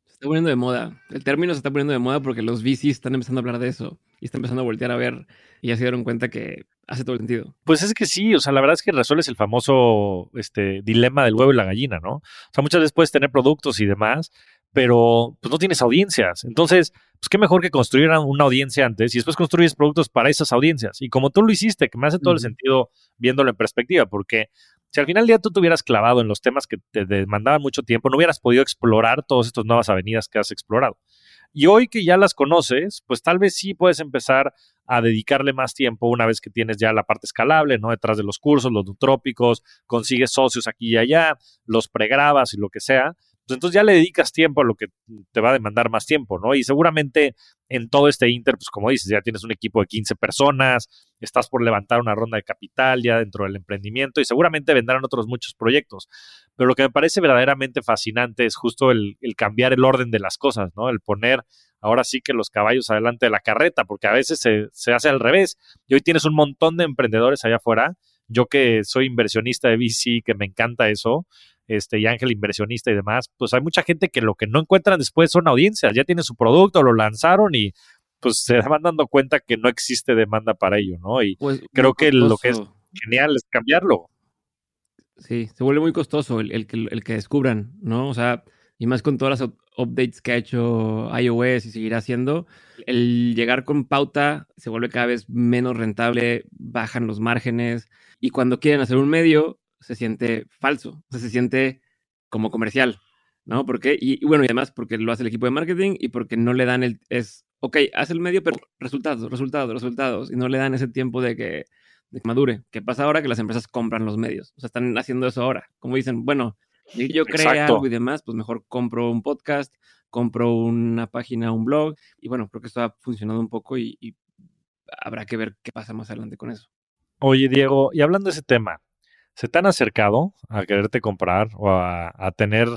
se está poniendo de moda. El término se está poniendo de moda porque los VCs están empezando a hablar de eso y están empezando a voltear a ver y ya se dieron cuenta que hace todo el sentido.
Pues es que sí, o sea, la verdad es que resuelves el famoso este, dilema del huevo y la gallina, ¿no? O sea, muchas veces puedes tener productos y demás, pero pues no tienes audiencias. Entonces, pues qué mejor que construir una audiencia antes y después construyes productos para esas audiencias. Y como tú lo hiciste, que me hace todo el sentido viéndolo en perspectiva, porque si al final del día tú te hubieras clavado en los temas que te demandaban mucho tiempo, no hubieras podido explorar todas estas nuevas avenidas que has explorado. Y hoy que ya las conoces, pues tal vez sí puedes empezar a dedicarle más tiempo una vez que tienes ya la parte escalable, ¿no? Detrás de los cursos, los nutrópicos, consigues socios aquí y allá, los pregrabas y lo que sea, pues entonces ya le dedicas tiempo a lo que te va a demandar más tiempo, ¿no? Y seguramente en todo este Inter, pues como dices, ya tienes un equipo de 15 personas, estás por levantar una ronda de capital ya dentro del emprendimiento y seguramente vendrán otros muchos proyectos. Pero lo que me parece verdaderamente fascinante es justo el, el cambiar el orden de las cosas, ¿no? El poner ahora sí que los caballos adelante de la carreta, porque a veces se, se hace al revés. Y hoy tienes un montón de emprendedores allá afuera. Yo que soy inversionista de VC, que me encanta eso, este, y Ángel inversionista y demás, pues hay mucha gente que lo que no encuentran después son audiencias, ya tienen su producto, lo lanzaron y pues se van dando cuenta que no existe demanda para ello, ¿no? Y pues, creo que lo que es genial es cambiarlo.
Sí, se vuelve muy costoso el, el, el, que descubran, ¿no? O sea, y más con todas las updates que ha hecho iOS y seguirá haciendo, el llegar con pauta se vuelve cada vez menos rentable, bajan los márgenes y cuando quieren hacer un medio, se siente falso, o sea, se siente como comercial, ¿no? Porque, y, y, bueno, y además porque lo hace el equipo de marketing y porque no le dan el, es, ok, hace el medio, pero resultados, resultados, resultados, y no le dan ese tiempo de que, de que madure. ¿Qué pasa ahora? Que las empresas compran los medios, o sea, están haciendo eso ahora, como dicen, bueno, yo creé algo y demás, pues mejor compro un podcast, compro una página, un blog, y bueno, creo que esto ha funcionado un poco y, y habrá que ver qué pasa más adelante con eso.
Oye, Diego, y hablando de ese tema, ¿se te han acercado a quererte comprar o a, a tener...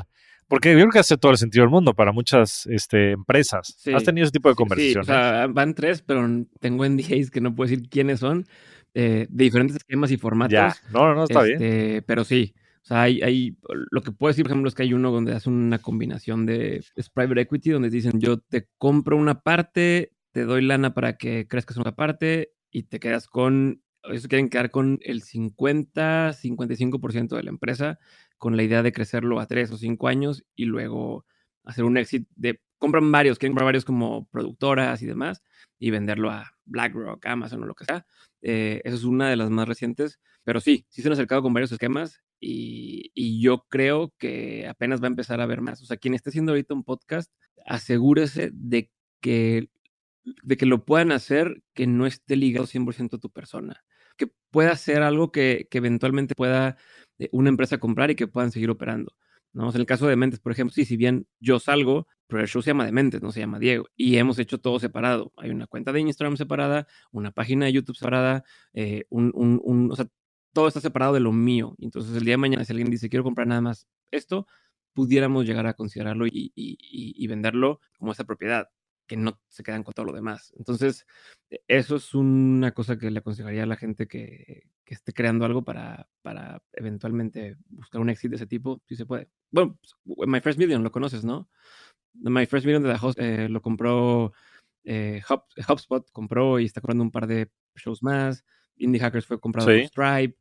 Porque yo creo que hace todo el sentido del mundo para muchas este, empresas. Sí, ¿Has tenido ese tipo de conversaciones?
Sí, o sea, van tres, pero tengo NDAs que no puedo decir quiénes son, eh, de diferentes esquemas y formatos.
Ya, no, no, está
este,
bien.
Pero sí, o sea, hay, hay, lo que puedo decir, por ejemplo, es que hay uno donde hace una combinación de es private equity, donde dicen, yo te compro una parte, te doy lana para que crezcas una parte y te quedas con ellos quieren quedar con el 50, 55% de la empresa, con la idea de crecerlo a 3 o 5 años y luego hacer un éxito de, compran varios, quieren comprar varios como productoras y demás, y venderlo a BlackRock, Amazon o lo que sea. Eh, esa es una de las más recientes, pero sí, sí se han acercado con varios esquemas y, y, yo creo que apenas va a empezar a ver más. O sea, quien esté haciendo ahorita un podcast, asegúrese de que de que lo puedan hacer que no esté ligado 100% a tu persona, que pueda ser algo que, eventualmente pueda eh, una empresa comprar y que puedan seguir operando. ¿no? en el caso de Mentes, por ejemplo, sí, si bien yo salgo, pero el show se llama de Mentes, no se llama Diego, y hemos hecho todo separado. Hay una cuenta de Instagram separada, una página de YouTube separada, eh, todo está separado de lo mío. Entonces, el día de mañana, si alguien dice, quiero comprar nada más esto, pudiéramos llegar a considerarlo y venderlo como esa propiedad que no se quedan con todo lo demás. Entonces, e, eso es una cosa que le aconsejaría a la gente que, que esté creando algo para, para eventualmente buscar un éxito de ese tipo, si se puede. Bueno, pues, My First Million lo conoces, ¿no? My First Million de The Host eh, lo compró Eh, HubSpot compró y está comprando un par de shows más. Indie Hackers fue comprado por Stripe.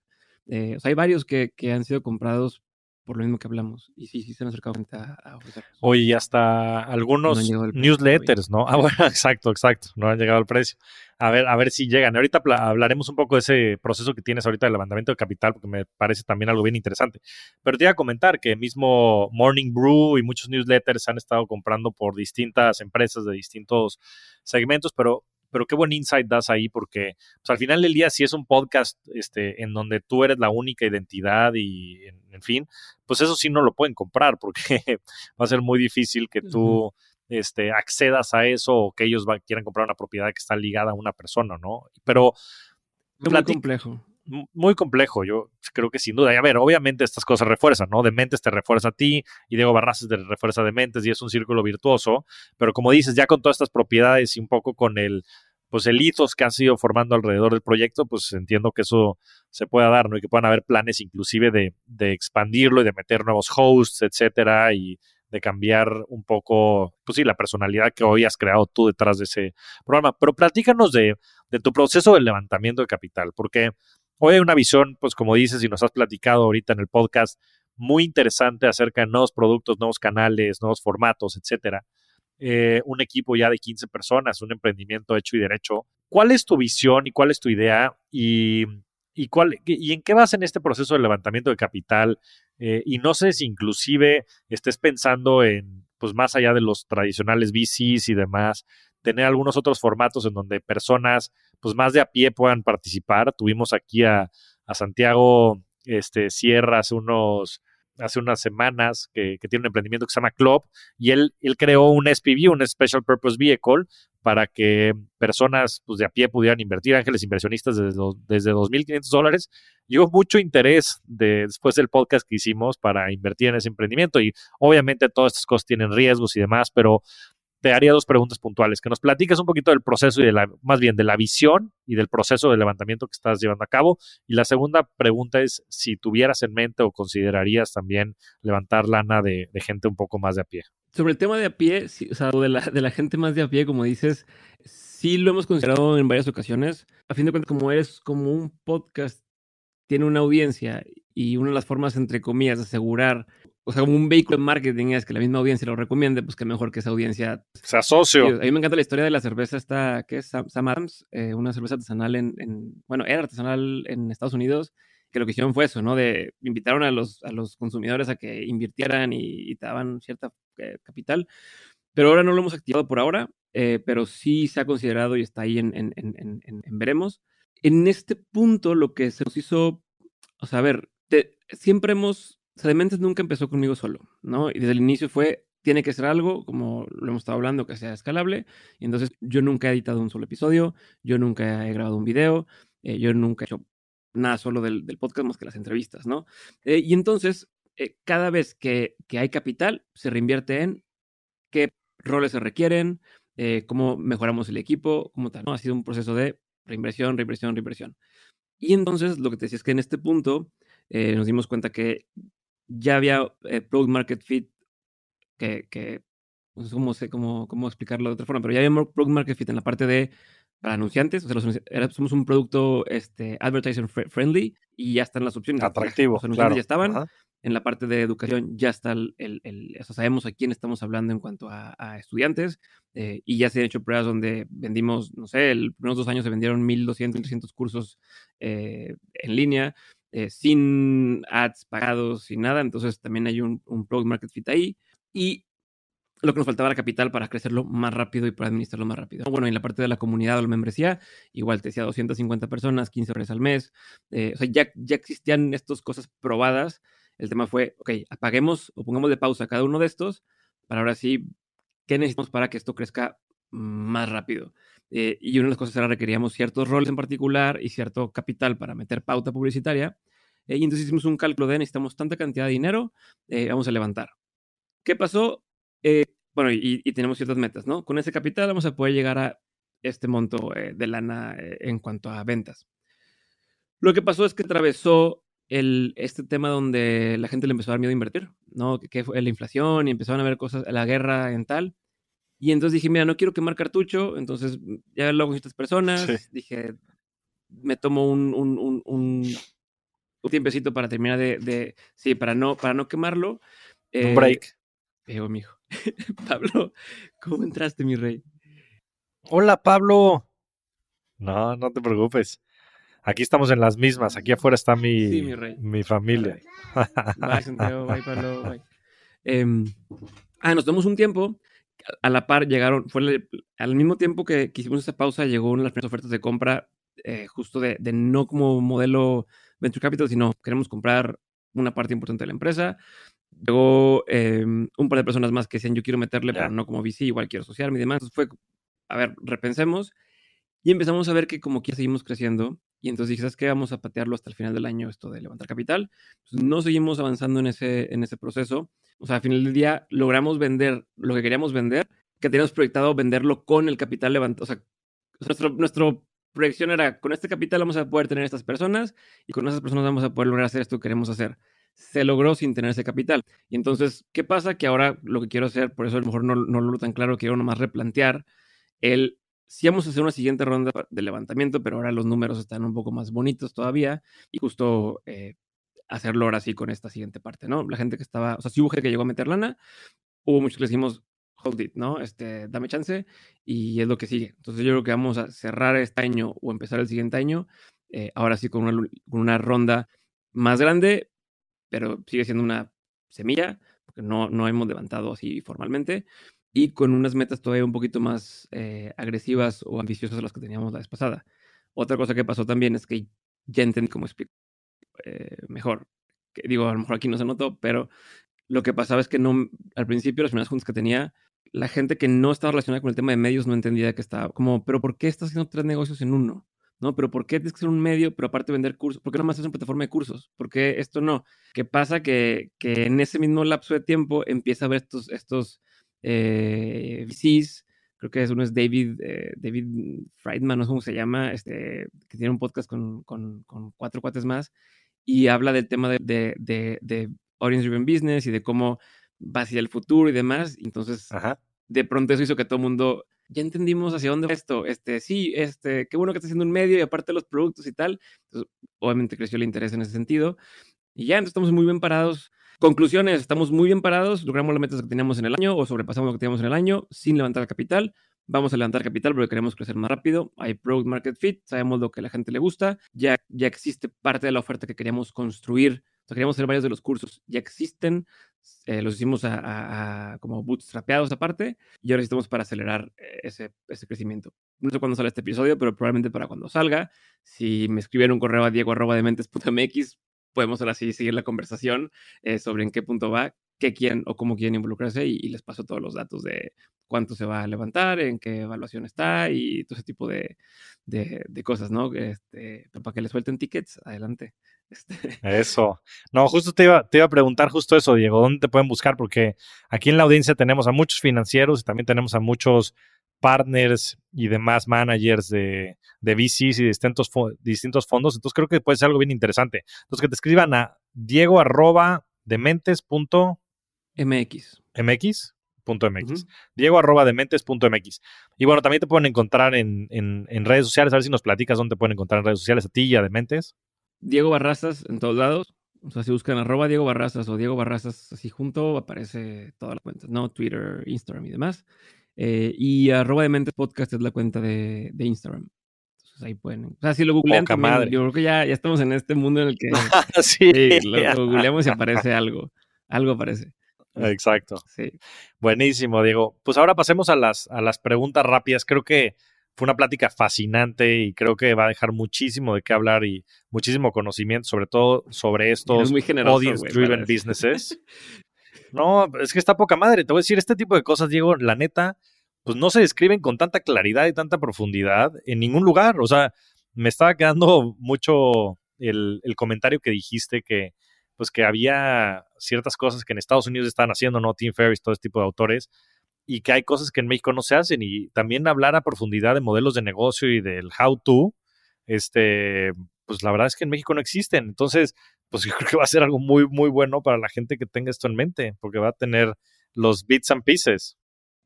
Eh, o sea, hay varios que, que, han sido comprados por lo mismo que hablamos. Y sí, sí se han acercado a, a.
Oye, y hasta algunos newsletters, ¿no? Ah, bueno, exacto, exacto. No han llegado al precio. A ver, a ver si llegan. Ahorita hablaremos un poco de ese proceso que tienes ahorita de levantamiento de capital, porque me parece también algo bien interesante. Pero te iba a comentar que mismo Morning Brew y muchos newsletters han estado comprando por distintas empresas de distintos segmentos, pero pero qué buen insight das ahí porque pues, al final del día si es un podcast este, en donde tú eres la única identidad y en, fin, pues eso sí no lo pueden comprar porque va a ser muy difícil que tú este, accedas a eso o que ellos quieran comprar una propiedad que está ligada a una persona, ¿no? Pero...
Muy complejo
muy complejo, yo creo que sin duda. Y a ver, obviamente estas cosas refuerzan, ¿no? Dementes te refuerza a ti y Diego Barraces te refuerza a Dementes y es un círculo virtuoso, pero como dices, ya con todas estas propiedades y un poco con el, pues el que han sido formando alrededor del proyecto, pues entiendo que eso se pueda dar, ¿no? Y que puedan haber planes inclusive de, de expandirlo y de meter nuevos hosts, etcétera, y de cambiar un poco, pues sí, la personalidad que hoy has creado tú detrás de ese programa. Pero platícanos de, de tu proceso de levantamiento de capital, porque hoy hay una visión, pues como dices y nos has platicado ahorita en el podcast, muy interesante acerca de nuevos productos, nuevos canales, nuevos formatos, etcétera. Eh, un equipo ya de 15 personas, un emprendimiento hecho y derecho. ¿Cuál es tu visión y cuál es tu idea y, y, cuál, y en qué vas en este proceso de levantamiento de capital? Eh, y no sé si inclusive estés pensando en, pues más allá de los tradicionales VCs y demás, tener algunos otros formatos en donde personas, pues más de a pie puedan participar. Tuvimos aquí a, a Santiago este, Sierra unos hace unas semanas que, tiene un emprendimiento que se llama Club y él, él creó un SPV, un Special Purpose Vehicle, para que personas pues, de a pie pudieran invertir, ángeles inversionistas desde, desde 2.500 dólares. Llegó mucho interés de, después del podcast que hicimos para invertir en ese emprendimiento y obviamente todas estas cosas tienen riesgos y demás, pero te haría dos preguntas puntuales, que nos platiques un poquito del proceso y de la, más bien de la visión y del proceso de levantamiento que estás llevando a cabo. Y la segunda pregunta es si tuvieras en mente o considerarías también levantar lana de, gente un poco más de a pie.
Sobre el tema de a pie, o sea, de la, de la gente más de a pie, como dices, sí lo hemos considerado en varias ocasiones. A fin de cuentas, como es como un podcast, tiene una audiencia y una de las formas, entre comillas, de asegurar o sea, como un vehículo de marketing es que la misma audiencia lo recomiende, pues que mejor que esa audiencia
se asocie.
a mí me encanta la historia de la cerveza esta, que es Sam, Adams, eh, una cerveza artesanal en, bueno, era artesanal en Estados Unidos, que lo que hicieron fue eso, ¿no? De invitaron a los, a los consumidores a que invirtieran y, te daban cierta eh, capital, pero ahora no lo hemos activado por ahora, eh, pero sí se ha considerado y está ahí en, en, en, veremos. En este punto lo que se nos hizo, o sea, a ver, siempre hemos Sedementes nunca empezó conmigo solo, ¿no? Y desde el inicio fue, tiene que ser algo, como lo hemos estado hablando, que sea escalable. Y entonces yo nunca he editado un solo episodio, yo nunca he grabado un video, eh, yo nunca he hecho nada solo del, podcast más que las entrevistas, ¿no? Eh, y entonces, eh, cada vez que, que, hay capital, se reinvierte en qué roles se requieren, cómo mejoramos el equipo, cómo tal, ¿no? Ha sido un proceso de reinversión, reinversión, reinversión. Y entonces, lo que te decía es que en este punto nos dimos cuenta que ya había eh, Product Market Fit, que, que no sé cómo, sé cómo, cómo, explicarlo de otra forma, pero ya había Product Market Fit en la parte de para anunciantes, o sea, somos un producto este, advertiser friendly y ya están las opciones.
Atractivo.
Los anunciantes ya estaban. En la parte de educación ya está el, el, o sea, sabemos a quién estamos hablando en cuanto a, estudiantes eh, y ya se han hecho pruebas donde vendimos, no sé, el primeros dos años se vendieron 1.200, 1.300 cursos eh, en línea. Eh, sin ads pagados, sin nada. Entonces también hay un, un product market fit ahí. Y lo que nos faltaba era capital para crecerlo más rápido y para administrarlo más rápido. Bueno, en la parte de la comunidad o la membresía, igual te decía 250 personas, 15 horas al mes. Eh, o sea, ya, ya existían estas cosas probadas. El tema fue, ok, apaguemos o pongamos de pausa cada uno de estos para ahora sí, ¿qué necesitamos para que esto crezca más rápido? Eh, y una de las cosas era requeríamos ciertos roles en particular y cierto capital para meter pauta publicitaria. Eh, y entonces hicimos un cálculo de necesitamos tanta cantidad de dinero, eh, vamos a levantar. ¿Qué pasó? bueno, y, tenemos ciertas metas, ¿no? Con ese capital vamos a poder llegar a este monto de lana en cuanto a ventas. Lo que pasó es que atravesó el, este tema donde la gente le empezó a dar miedo a invertir, ¿no? Que, que fue la inflación y empezaron a ver cosas, la guerra en tal Y entonces dije, mira, no quiero quemar cartucho, entonces ya lo hago con estas personas. Dije, me tomo un, un, un, un, tiempecito para terminar de, sí, para no, para no quemarlo.
un eh, break.
Digo, mijo. Pablo, ¿cómo entraste, mi rey?
Hola, Pablo. No, no te preocupes. Aquí estamos en las mismas. Aquí afuera está mi, mi, familia.
Bye, Santiago. Bye, Pablo. Bye. Em, ah, nos tomamos un tiempo. A la par llegaron, fue al mismo tiempo que, hicimos esta pausa, llegó una de las primeras ofertas de compra, eh, justo de, de, no como modelo Venture Capital, sino queremos comprar una parte importante de la empresa. Llegó em, un par de personas más que decían, yo quiero meterle, pero no como VC, igual quiero asociarme y demás. Entonces fue, a ver, repensemos. Y empezamos a ver que como que seguimos creciendo. Y entonces dije, ¿sabes qué? Vamos a patearlo hasta el final del año, esto de levantar capital. Pues no seguimos avanzando en ese, en ese proceso. O sea, al final del día logramos vender lo que queríamos vender, que teníamos proyectado venderlo con el capital levantado. O sea, nuestro, nuestro proyección era, con este capital vamos a poder tener estas personas y con esas personas vamos a poder lograr hacer esto que queremos hacer se logró sin tener ese capital. Y entonces, ¿qué pasa? Que ahora lo que quiero hacer, por eso a lo mejor no, no lo tan claro, quiero nomás replantear el, si vamos a hacer una siguiente ronda de levantamiento, pero ahora los números están un poco más bonitos todavía y justo eh, hacerlo ahora sí con esta siguiente parte, ¿no? La gente que estaba, o sea, si hubo gente que llegó a meter lana, hubo muchos que le hold it, ¿no? Este, dame chance y es lo que sigue. Entonces yo creo que vamos a cerrar este año o empezar el siguiente año, eh, ahora sí con una, con una ronda más grande, pero sigue siendo una semilla, porque no, no hemos levantado así formalmente, y con unas metas todavía un poquito más eh, agresivas o ambiciosas de las que teníamos la vez pasada. Otra cosa que pasó también es que ya entendí cómo explico eh, mejor. Que, digo, a lo mejor aquí no se notó, pero lo que pasaba es que no, al principio, las primeras juntas que tenía, la gente que no estaba relacionada con el tema de medios no entendía que estaba como, pero ¿por qué estás haciendo tres negocios en uno? ¿no? Pero ¿por qué tienes que ser un medio, pero aparte vender cursos? ¿Por qué no más es una plataforma de cursos? ¿Por qué esto no? ¿Qué pasa? Que, que en ese mismo lapso de tiempo empieza a ver estos, estos eh, VCs, creo que es uno es David, eh, David Friedman, no sé cómo se llama, este, que tiene un podcast con, con, con cuatro cuates más, y habla del tema de, de, de, de Audience Driven Business y de cómo va hacia el futuro y demás. Entonces, de pronto eso hizo que todo el mundo ya entendimos hacia dónde va esto, este, sí, este, qué bueno que está haciendo un medio y aparte los productos y tal. Entonces, obviamente creció el interés en ese sentido. Y ya, entonces estamos muy bien parados. Conclusiones, estamos muy bien parados, logramos las metas que teníamos en el año o sobrepasamos lo que teníamos en el año sin levantar capital. Vamos a levantar capital porque queremos crecer más rápido. Hay product market fit, sabemos lo que a la gente le gusta. Ya, ya existe parte de la oferta que queríamos construir. O sea, queríamos hacer varios de los cursos. Ya existen, eh, los hicimos a, como bootstrapeados aparte y ahora estamos para acelerar eh, ese, crecimiento. No sé cuándo sale este episodio, pero probablemente para cuando salga. Si me escriben un correo a diego.dementes.mx, podemos ahora sí seguir la conversación eh, sobre en qué punto va, qué quieren o cómo quieren involucrarse y, les paso todos los datos de cuánto se va a levantar, en qué evaluación está y todo ese tipo de, de, cosas, ¿no? Este, para que le suelten tickets, adelante. Este.
Eso. No, justo te iba, te iba a preguntar justo eso, Diego, ¿dónde te pueden buscar? Porque aquí en la audiencia tenemos a muchos financieros y también tenemos a muchos partners y demás managers de, de VCs y distintos, distintos fondos. Entonces creo que puede ser algo bien interesante. Entonces que te escriban a diego arroba dementes
MX.
MX. .mx. Diego arroba dementes.mx. Y bueno, también te pueden encontrar en, en, en, redes sociales. A ver si nos platicas dónde te pueden encontrar en redes sociales a ti y a Dementes.
Diego Barrazas en todos lados. O sea, si buscan arroba Diego Barrazas o Diego Barrazas así junto, aparece todas las cuentas, ¿no? Twitter, Instagram y demás. Eh, y arroba de Mentes Podcast es la cuenta de, de, Instagram. Entonces ahí pueden. O sea, si lo googlean también, yo creo que ya, ya estamos en este mundo en el que
sí,
lo, googleamos y aparece algo. Algo aparece.
Exacto.
Sí.
Buenísimo, Diego. Pues ahora pasemos a las, a las preguntas rápidas. Creo que fue una plática fascinante y creo que va a dejar muchísimo de qué hablar y muchísimo conocimiento, sobre todo sobre estos audience-driven businesses. no, es que está poca madre. Te voy a decir, este tipo de cosas, Diego, la neta, pues no se describen con tanta claridad y tanta profundidad en ningún lugar. O sea, me estaba quedando mucho el, comentario que dijiste que pues que había ciertas cosas que en Estados Unidos estaban haciendo, ¿no? Tim Ferriss, todo este tipo de autores, y que hay cosas que en México no se hacen y también hablar a profundidad de modelos de negocio y del how to, este, pues la verdad es que en México no existen. Entonces, pues yo creo que va a ser algo muy, muy bueno para la gente que tenga esto en mente, porque va a tener los bits and pieces.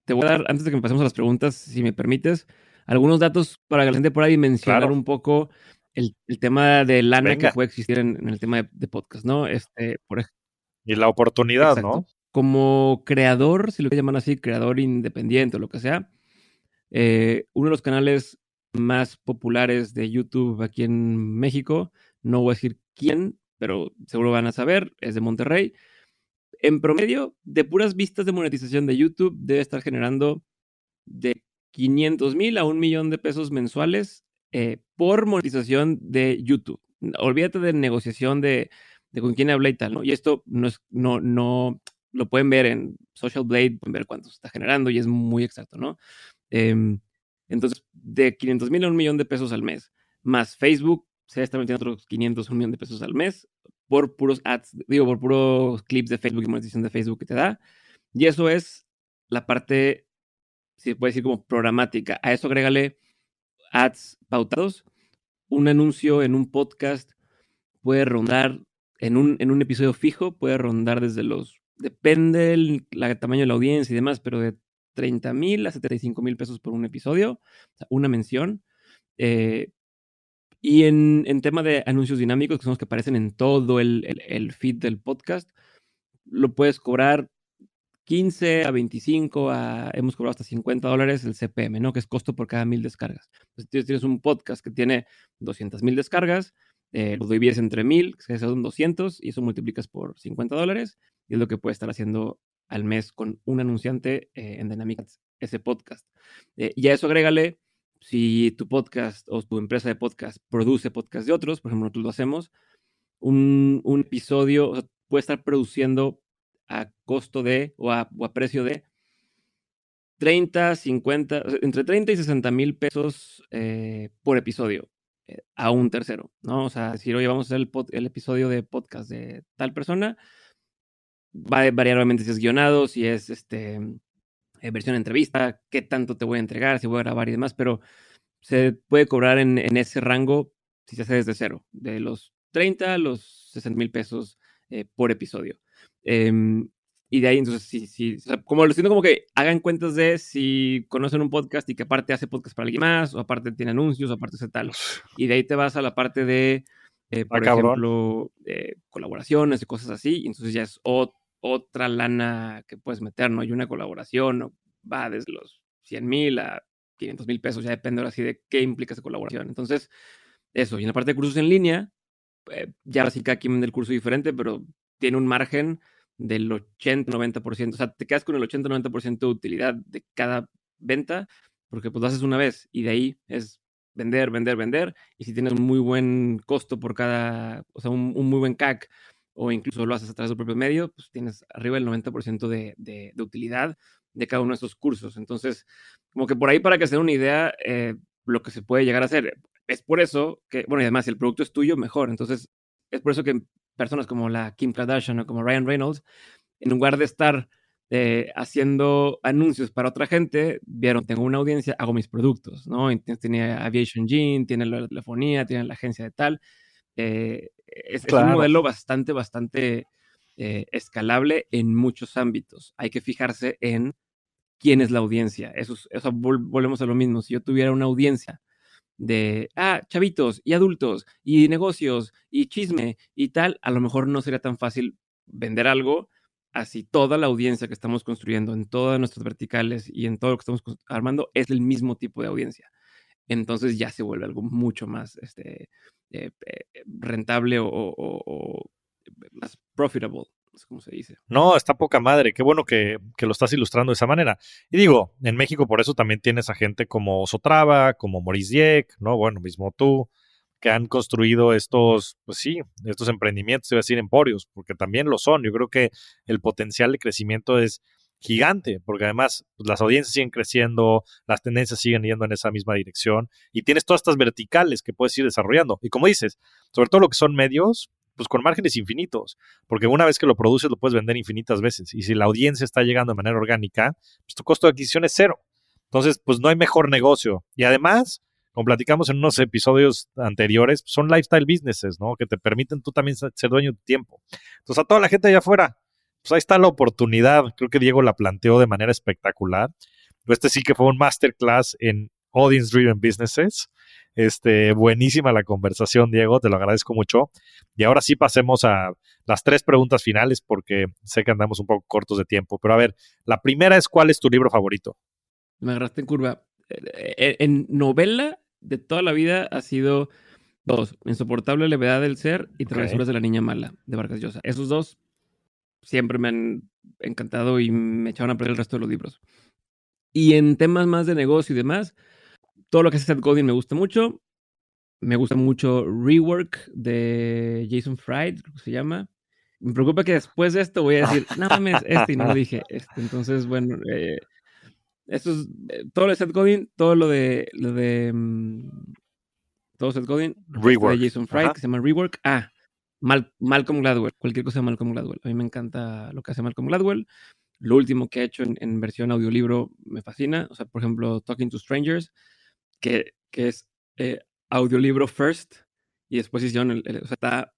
te voy a dar, antes de que pasemos a las preguntas, si me permites, algunos datos para que la gente por ahí mencionar un poco el, tema de lana que puede existir en, el tema de, podcast, ¿no? Este, por
y la oportunidad, ¿no?
Como creador, si lo llaman así, creador independiente o lo que sea, eh, uno de los canales más populares de YouTube aquí en México, no voy a decir quién, pero seguro van a saber, es de Monterrey. En promedio, de puras vistas de monetización de YouTube, debe estar generando de 500 mil a un millón de pesos mensuales eh, por monetización de YouTube. Olvídate de negociación de, con quién habla y tal, ¿no? Y esto no es, no, no, lo pueden ver en Social Blade, pueden ver cuánto se está generando y es muy exacto, ¿no? Em, entonces, de 500 mil a un millón de pesos al mes, más Facebook, se está metiendo otros 500, un millón de pesos al mes por puros ads, digo, por puros clips de Facebook y monetización de Facebook que te da. Y eso es la parte, si se puede decir como programática. A eso agrégale ads pautados. Un anuncio en un podcast puede rondar, en un, en un episodio fijo, puede rondar desde los, depende del tamaño de la audiencia y demás, pero de 30 mil a 75 mil pesos por un episodio, o sea, una mención. Eh, y en, en, tema de anuncios dinámicos, que son los que aparecen en todo el, el, feed del podcast, lo puedes cobrar 15 a 25, a, hemos cobrado hasta 50 dólares el CPM, ¿no? Que es costo por cada mil descargas. Entonces tienes un podcast que tiene 200 mil descargas, eh, lo divides entre mil, que son 200, y eso multiplicas por 50 dólares, y es lo que puedes estar haciendo al mes con un anunciante eh, en Dynamics, ese podcast. Eh, y a eso agrégale, si tu podcast o tu empresa de podcast produce podcast de otros, por ejemplo, nosotros lo hacemos, un, un episodio puede estar produciendo a costo de o a, precio de 30, 50, entre 30 y 60 mil pesos eh, por episodio a un tercero, ¿no? O sea, si lo llevamos el, el episodio de podcast de tal persona, va a variar si es guionado, si es este, eh, versión entrevista, qué tanto te voy a entregar, si voy a grabar y demás, pero se puede cobrar en, ese rango si se hace desde cero, de los 30 a los 60 mil pesos eh, por episodio. Em, y de ahí, entonces, sí, sí, como lo siento como que hagan cuentas de si conocen un podcast y que aparte hace podcast para alguien más, o aparte tiene anuncios, o aparte hace tal. Y de ahí te vas a la parte de, eh, por ejemplo, colaboraciones y cosas así, y entonces ya es otro otra lana que puedes meter, ¿no? Y una colaboración va desde los 100 mil a 500 mil pesos, ya depende ahora sí de qué implica esa colaboración. Entonces, eso. Y en la parte de cursos en línea, eh, ya así cada quien vende el curso diferente, pero tiene un margen del 80-90%. O sea, te quedas con el 80-90% de utilidad de cada venta, porque pues lo haces una vez y de ahí es vender, vender, vender. Y si tienes un muy buen costo por cada, o sea, un, un muy buen CAC o incluso lo haces a través del propio medio, pues tienes arriba el 90% de, de, de, utilidad de cada uno de esos cursos. Entonces, como que por ahí para que se den una idea, eh, lo que se puede llegar a hacer. Es por eso que, bueno, y además, si el producto es tuyo, mejor. Entonces, es por eso que personas como la Kim Kardashian o como Ryan Reynolds, en lugar de estar eh, haciendo anuncios para otra gente, vieron, tengo una audiencia, hago mis productos, ¿no? Tiene Aviation Gene, tiene la telefonía, tiene la agencia de tal. Eh, es, un modelo bastante, bastante eh, escalable en muchos ámbitos. Hay que fijarse en quién es la audiencia. Eso, eso volvemos a lo mismo. Si yo tuviera una audiencia de, ah, chavitos y adultos y negocios y chisme y tal, a lo mejor no sería tan fácil vender algo así toda la audiencia que estamos construyendo en todas nuestras verticales y en todo lo que estamos armando es el mismo tipo de audiencia. Entonces ya se vuelve algo mucho más este, eh, eh, rentable o, más profitable, no se dice.
No, está poca madre, qué bueno que, lo estás ilustrando de esa manera. Y digo, en México por eso también tienes a gente como Sotrava, como Maurice Dieck, ¿no? Bueno, mismo tú, que han construido estos, pues sí, estos emprendimientos, iba a decir emporios, porque también lo son. Yo creo que el potencial de crecimiento es gigante, porque además pues, las audiencias siguen creciendo, las tendencias siguen yendo en esa misma dirección y tienes todas estas verticales que puedes ir desarrollando. Y como dices, sobre todo lo que son medios, pues con márgenes infinitos, porque una vez que lo produces lo puedes vender infinitas veces y si la audiencia está llegando de manera orgánica, pues tu costo de adquisición es cero. Entonces, pues no hay mejor negocio. Y además, como platicamos en unos episodios anteriores, son lifestyle businesses, ¿no? Que te permiten tú también ser dueño de tu tiempo. Entonces, a toda la gente allá afuera, pues ahí está la oportunidad. Creo que Diego la planteó de manera espectacular. Este sí que fue un masterclass en Audience Driven Businesses. Este, buenísima la conversación, Diego, te lo agradezco mucho. Y ahora sí pasemos a las tres preguntas finales porque sé que andamos un poco cortos de tiempo. Pero a ver, la primera es ¿cuál es tu libro favorito?
Me agarraste en curva. Eh, eh, en novela de toda la vida ha sido dos, Insoportable levedad del ser y Travesuras de la niña mala de Vargas Llosa. Esos dos siempre me han encantado y me echaron a perder el resto de los libros. Y en temas más de negocio y demás, todo lo que hace Seth Godin me gusta mucho. Me gusta mucho Rework de Jason Fried, creo que se llama. Me preocupa que después de esto voy a decir, no mames, este y no lo dije. Este. Entonces, bueno, eh, esto es eh, todo lo de Seth Godin, todo lo de, lo de mm, todo Seth Godin,
Rework.
de Jason Fried, que se llama Rework. Ah, Malcolm Gladwell, cualquier cosa de Malcolm Gladwell. A mí me encanta lo que hace Malcolm Gladwell. Lo último que ha hecho en, versión audiolibro me fascina. O sea, por ejemplo, Talking to Strangers, que, que es eh, audiolibro first y después hicieron el, o sea, está,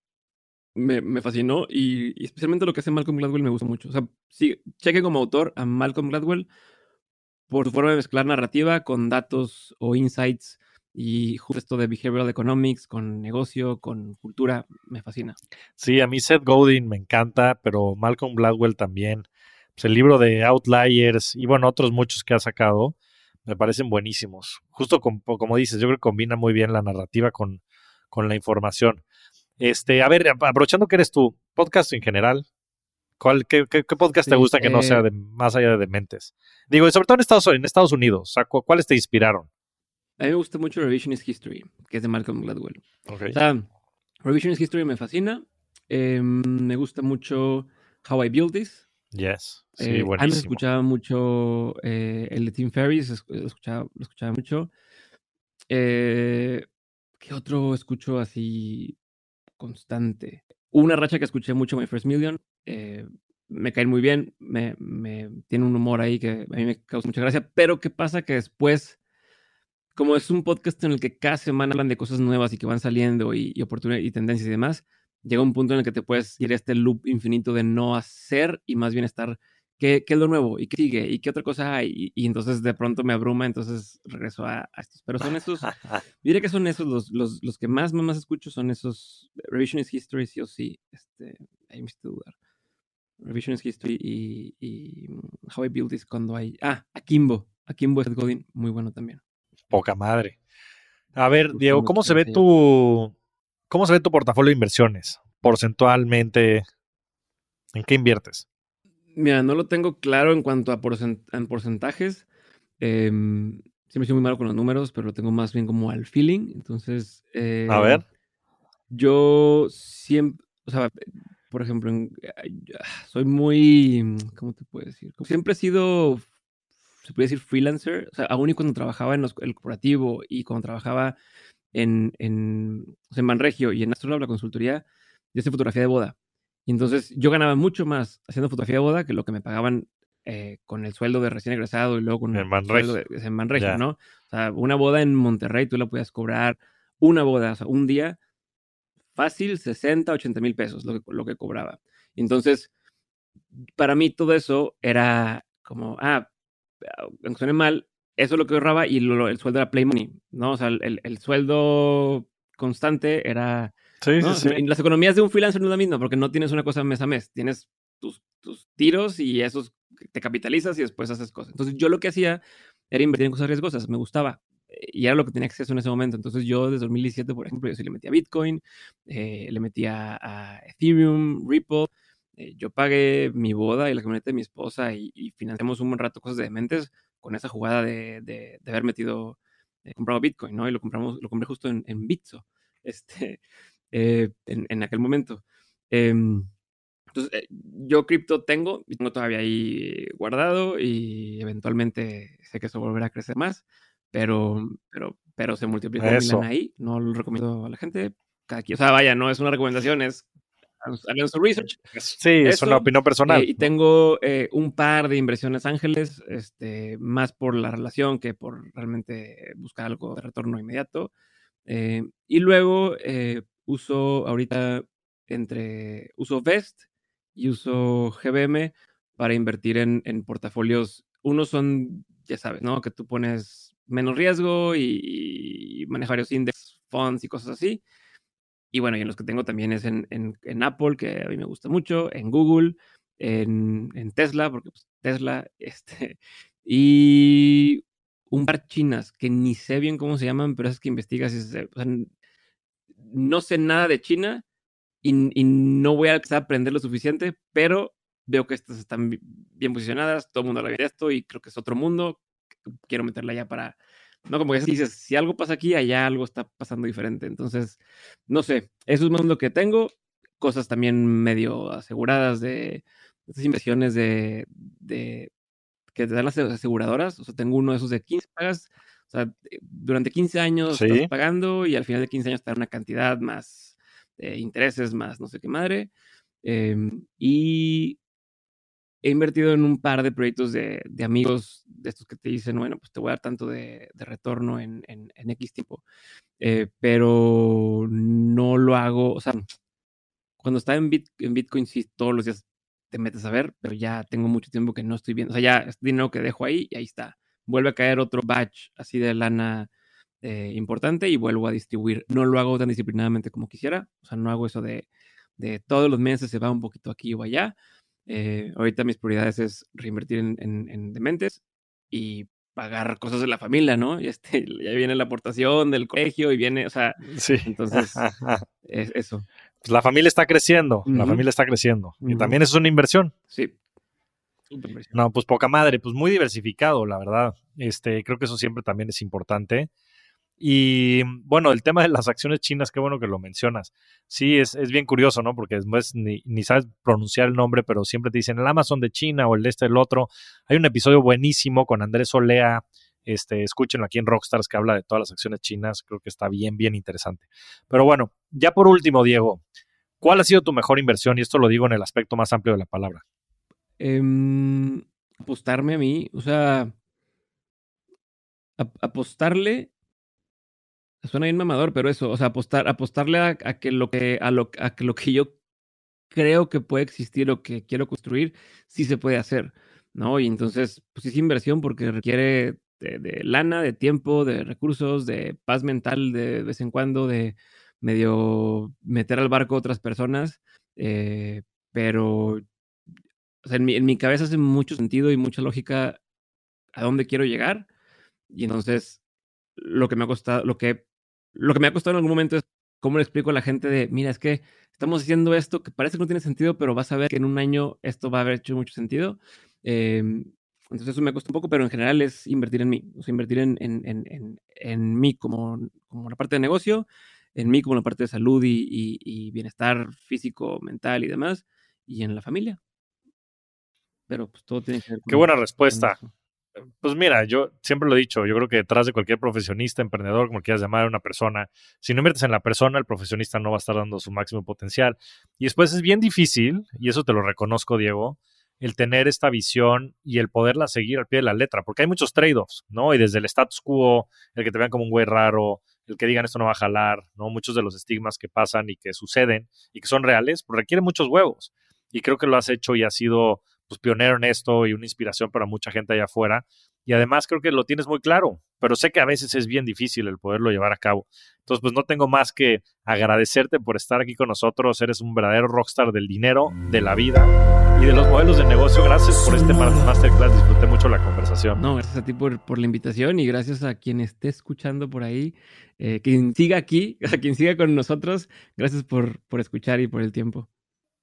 me, me fascinó y, especialmente lo que hace Malcolm Gladwell me gusta mucho. O sea, sí, cheque como autor a Malcolm Gladwell por su forma de mezclar narrativa con datos o insights y justo esto de behavioral economics con negocio, con cultura, me fascina.
Sí, a mí Seth Godin me encanta, pero Malcolm Gladwell también. Pues, el libro de Outliers y bueno, otros muchos que ha sacado, me parecen buenísimos. Justo como dices, yo creo que combina muy bien la narrativa con, con la información. Este, a ver, aprovechando que eres tu podcast en general, ¿cuál, qué, qué, podcast te gusta que no sea eh de, más allá de dementes? Digo, sobre todo en Estados, en Estados Unidos, ¿cuáles te inspiraron?
A mí me gusta mucho Revisionist History, que es de Malcolm Gladwell. Okay. O sea, Revisionist History me fascina. Em, me gusta mucho How I Built This,
Yes. Sí,
eh. Antes escuchaba mucho eh, el de Tim Ferriss, lo escuchaba, lo escuchaba mucho. Eh, ¿Qué otro escucho así constante? Una racha que escuché mucho, My First Million. Eh, me caen muy bien, me, me, tiene un humor ahí que a mí me causa mucha gracia, pero ¿qué pasa? Que después, como es un podcast en el que cada semana hablan de cosas nuevas y que van saliendo y, y oportunidades y tendencias y demás, llega un punto en el que te puedes ir a este loop infinito de no hacer y más bien estar, ¿qué, qué es lo nuevo? ¿Y qué sigue? ¿Y qué otra cosa hay? Y, entonces de pronto me abruma, entonces regreso a, estos. Pero son estos, diré que son esos los, los, los, que más, más escucho, son esos Revisionist History, sí o sí. Este, ahí me estoy dudar. Revisionist History y, y, How I Build This cuando hay... Ah, Akimbo. Akimbo es Godin, muy bueno también.
Poca madre. A ver, Diego, ¿cómo se ve tu ¿Cómo se ve tu portafolio de inversiones? Porcentualmente, ¿en qué inviertes?
Mira, no lo tengo claro en cuanto a, porcentajes. Eh, siempre soy muy malo con los números, pero lo tengo más bien como al feeling. Entonces. Eh,
a ver.
Yo siempre. O sea, por ejemplo, soy muy. ¿Cómo te puedo decir? Siempre he sido. Se puede decir freelancer. O sea, aún y cuando trabajaba en el corporativo y cuando trabajaba en, en, en Manregio y en Astrolab, la consultoría, yo hacía fotografía de boda. Y entonces yo ganaba mucho más haciendo fotografía de boda que lo que me pagaban eh, con el sueldo de recién egresado y luego con
el sueldo
de, en Manregio, ¿no? O sea, una boda en Monterrey tú la podías cobrar, una boda, o sea, un día, fácil, 60, 80 mil pesos lo que, lo que cobraba. Entonces, para mí todo eso era como, ah, aunque suene mal, eso es lo que ahorraba y el sueldo era Play Money, ¿no? O sea, el, el sueldo constante era...
Sí, sí, sí.
Las economías de un freelancer no es la misma porque no tienes una cosa mes a mes, tienes tus, tus tiros y esos te capitalizas y después haces cosas. Entonces yo lo que hacía era invertir en cosas riesgosas, me gustaba eh, y era lo que tenía acceso en ese momento. Entonces yo desde 2017, por ejemplo, yo sí le metía a Bitcoin, eh, le metía a Ethereum, Ripple. Eh, yo pagué mi boda y la camioneta de mi esposa y, y financiamos un buen rato cosas de dementes con esa jugada de, de, haber metido, eh, comprado Bitcoin, ¿no? Y lo compramos, lo compré justo en, en Bitso, este, eh, en, en, aquel momento. Em, entonces, eh, yo cripto tengo, y tengo todavía ahí guardado y eventualmente sé que eso volverá a crecer más, pero, pero, pero se multiplica ahí, no lo recomiendo a la gente. Cada quien, o sea, vaya, no es una recomendación, es hagan su research.
Sí, es una opinión personal.
Eh, y tengo eh, un par de inversiones ángeles, este, más por la relación que por realmente buscar algo de retorno inmediato. Eh, y luego uso ahorita entre, uso Vest y uso GBM para invertir en, en portafolios. Unos son, ya sabes, ¿no? Que tú pones menos riesgo y, manejar varios index funds y cosas así. Y bueno, y en los que tengo también es en, Apple, que a mí me gusta mucho, en Google, en, Tesla, porque pues, Tesla, este, y un par chinas que ni sé bien cómo se llaman, pero es que investigas. no sé nada de China y, no voy a aprender lo suficiente, pero veo que estas están bien posicionadas, todo el mundo habla de esto y creo que es otro mundo. Quiero meterla ya para. No, como que dices, si algo pasa aquí, allá algo está pasando diferente. Entonces, no sé, eso es más lo que tengo. Cosas también medio aseguradas de estas inversiones de, de que te dan las aseguradoras. O sea, tengo uno de esos de 15 pagas. O sea, eh, durante 15 años estás pagando y al final de 15 años te dan una cantidad más de intereses, más no sé qué madre. Em, y he invertido en un par de proyectos de, de, amigos de estos que te dicen, bueno, pues te voy a dar tanto de, de retorno en, en, en, X tiempo. Eh, pero no lo hago, o sea, cuando estaba en, en Bitcoin, sí, todos los días te metes a ver, pero ya tengo mucho tiempo que no estoy viendo. O sea, ya es dinero que dejo ahí y ahí está. Vuelve a caer otro batch así de lana eh, importante y vuelvo a distribuir. No lo hago tan disciplinadamente como quisiera. O sea, no hago eso de, de todos los meses se va un poquito aquí o allá. Eh, ahorita mis prioridades es reinvertir en, en, dementes y pagar cosas de la familia, ¿no? Y este, ya viene la aportación del colegio y viene, o sea, sí. entonces, es eso.
Pues, la familia está creciendo, la familia está creciendo. Y también es una inversión.
Sí.
No, pues poca madre, pues muy diversificado, la verdad. Este, creo que eso siempre también es importante. Y bueno, el tema de las acciones chinas, qué bueno que lo mencionas. Sí, es, es bien curioso, ¿no? Porque después ni, ni, sabes pronunciar el nombre, pero siempre te dicen el Amazon de China o el este, el otro. Hay un episodio buenísimo con Andrés Olea, este, escúchenlo aquí en Rockstars que habla de todas las acciones chinas. Creo que está bien, bien interesante. Pero bueno, ya por último, Diego, ¿cuál ha sido tu mejor inversión? Y esto lo digo en el aspecto más amplio de la palabra.
Em, apostarme a mí, o sea, apostarle suena bien mamador, pero eso, o sea, apostar, apostarle a, que lo que, a lo, a que lo que yo creo que puede existir o que quiero construir, sí se puede hacer, ¿no? Y entonces, pues es inversión porque requiere de, lana, de tiempo, de recursos, de paz mental de vez en cuando, de medio meter al barco a otras personas, eh, pero o sea, en, mi, en mi cabeza hace mucho sentido y mucha lógica a dónde quiero llegar. Y entonces, lo que me ha costado, lo que, lo que me ha costado en algún momento es cómo le explico a la gente de, mira, es que estamos haciendo esto que parece que no tiene sentido, pero vas a ver que en un año esto va a haber hecho mucho sentido. Eh, entonces eso me cuesta un poco, pero en general es invertir en mí, o sea, invertir en, en, en, en mí como, como la parte de negocio, en mí como la parte de salud y, y, bienestar físico, mental y demás, y en la familia. Pero pues todo tiene que ver
con... Qué buena respuesta. Pues mira, yo siempre lo he dicho, yo creo que detrás de cualquier profesionista, emprendedor, como quieras llamar a una persona, si no inviertes en la persona, el profesionista no va a estar dando su máximo potencial. Y después es bien difícil, y eso te lo reconozco, Diego, el tener esta visión y el poderla seguir al pie de la letra, porque hay muchos trade-offs, ¿no? Y desde el status quo, el que te vean como un güey raro, el que digan esto no va a jalar, ¿no? Muchos de los estigmas que pasan y que suceden y que son reales, pues requieren muchos huevos. Y creo que lo has hecho y has sido pues, pionero en esto y una inspiración para mucha gente allá afuera. Y además creo que lo tienes muy claro, pero sé que a veces es bien difícil el poderlo llevar a cabo. Entonces, pues no tengo más que agradecerte por estar aquí con nosotros. Eres un verdadero rockstar del dinero, de la vida y de los modelos de negocio. Gracias por este masterclass. Disfruté mucho la conversación.
No, gracias a ti por, la invitación y gracias a quien esté escuchando por ahí, eh, quien siga aquí, a quien siga con nosotros. Gracias por escuchar y por el tiempo.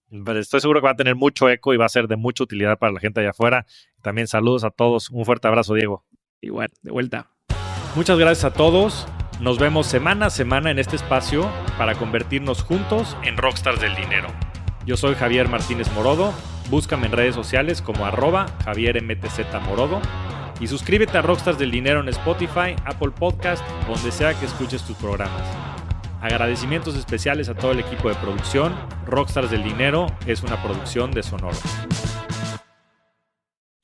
Pero estoy seguro que va a tener mucho eco y va a ser de mucha utilidad para la gente allá afuera. También saludos a todos. Un fuerte abrazo, Diego.
Igual, de vuelta.
Muchas gracias a todos. Nos vemos semana a semana en este espacio para convertirnos juntos en rockstars del dinero. Yo soy Javier Martínez Morodo. Búscame en redes sociales como arroba Javier MTZ Morodo. Y suscríbete a Rockstars del Dinero en Spotify, Apple Podcast, donde sea que escuches tus programas. Agradecimientos especiales a todo el equipo de producción. Rockstars del Dinero es una producción de Sonoro.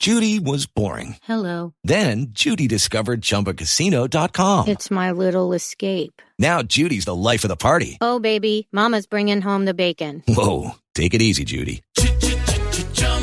Judy was boring.
Hello.
Then Judy discovered chumbacasino.com.
It's my little escape.
Now Judy's the life of the party.
Oh, baby, Mama's bringing home the bacon.
Whoa. Take it easy, Judy.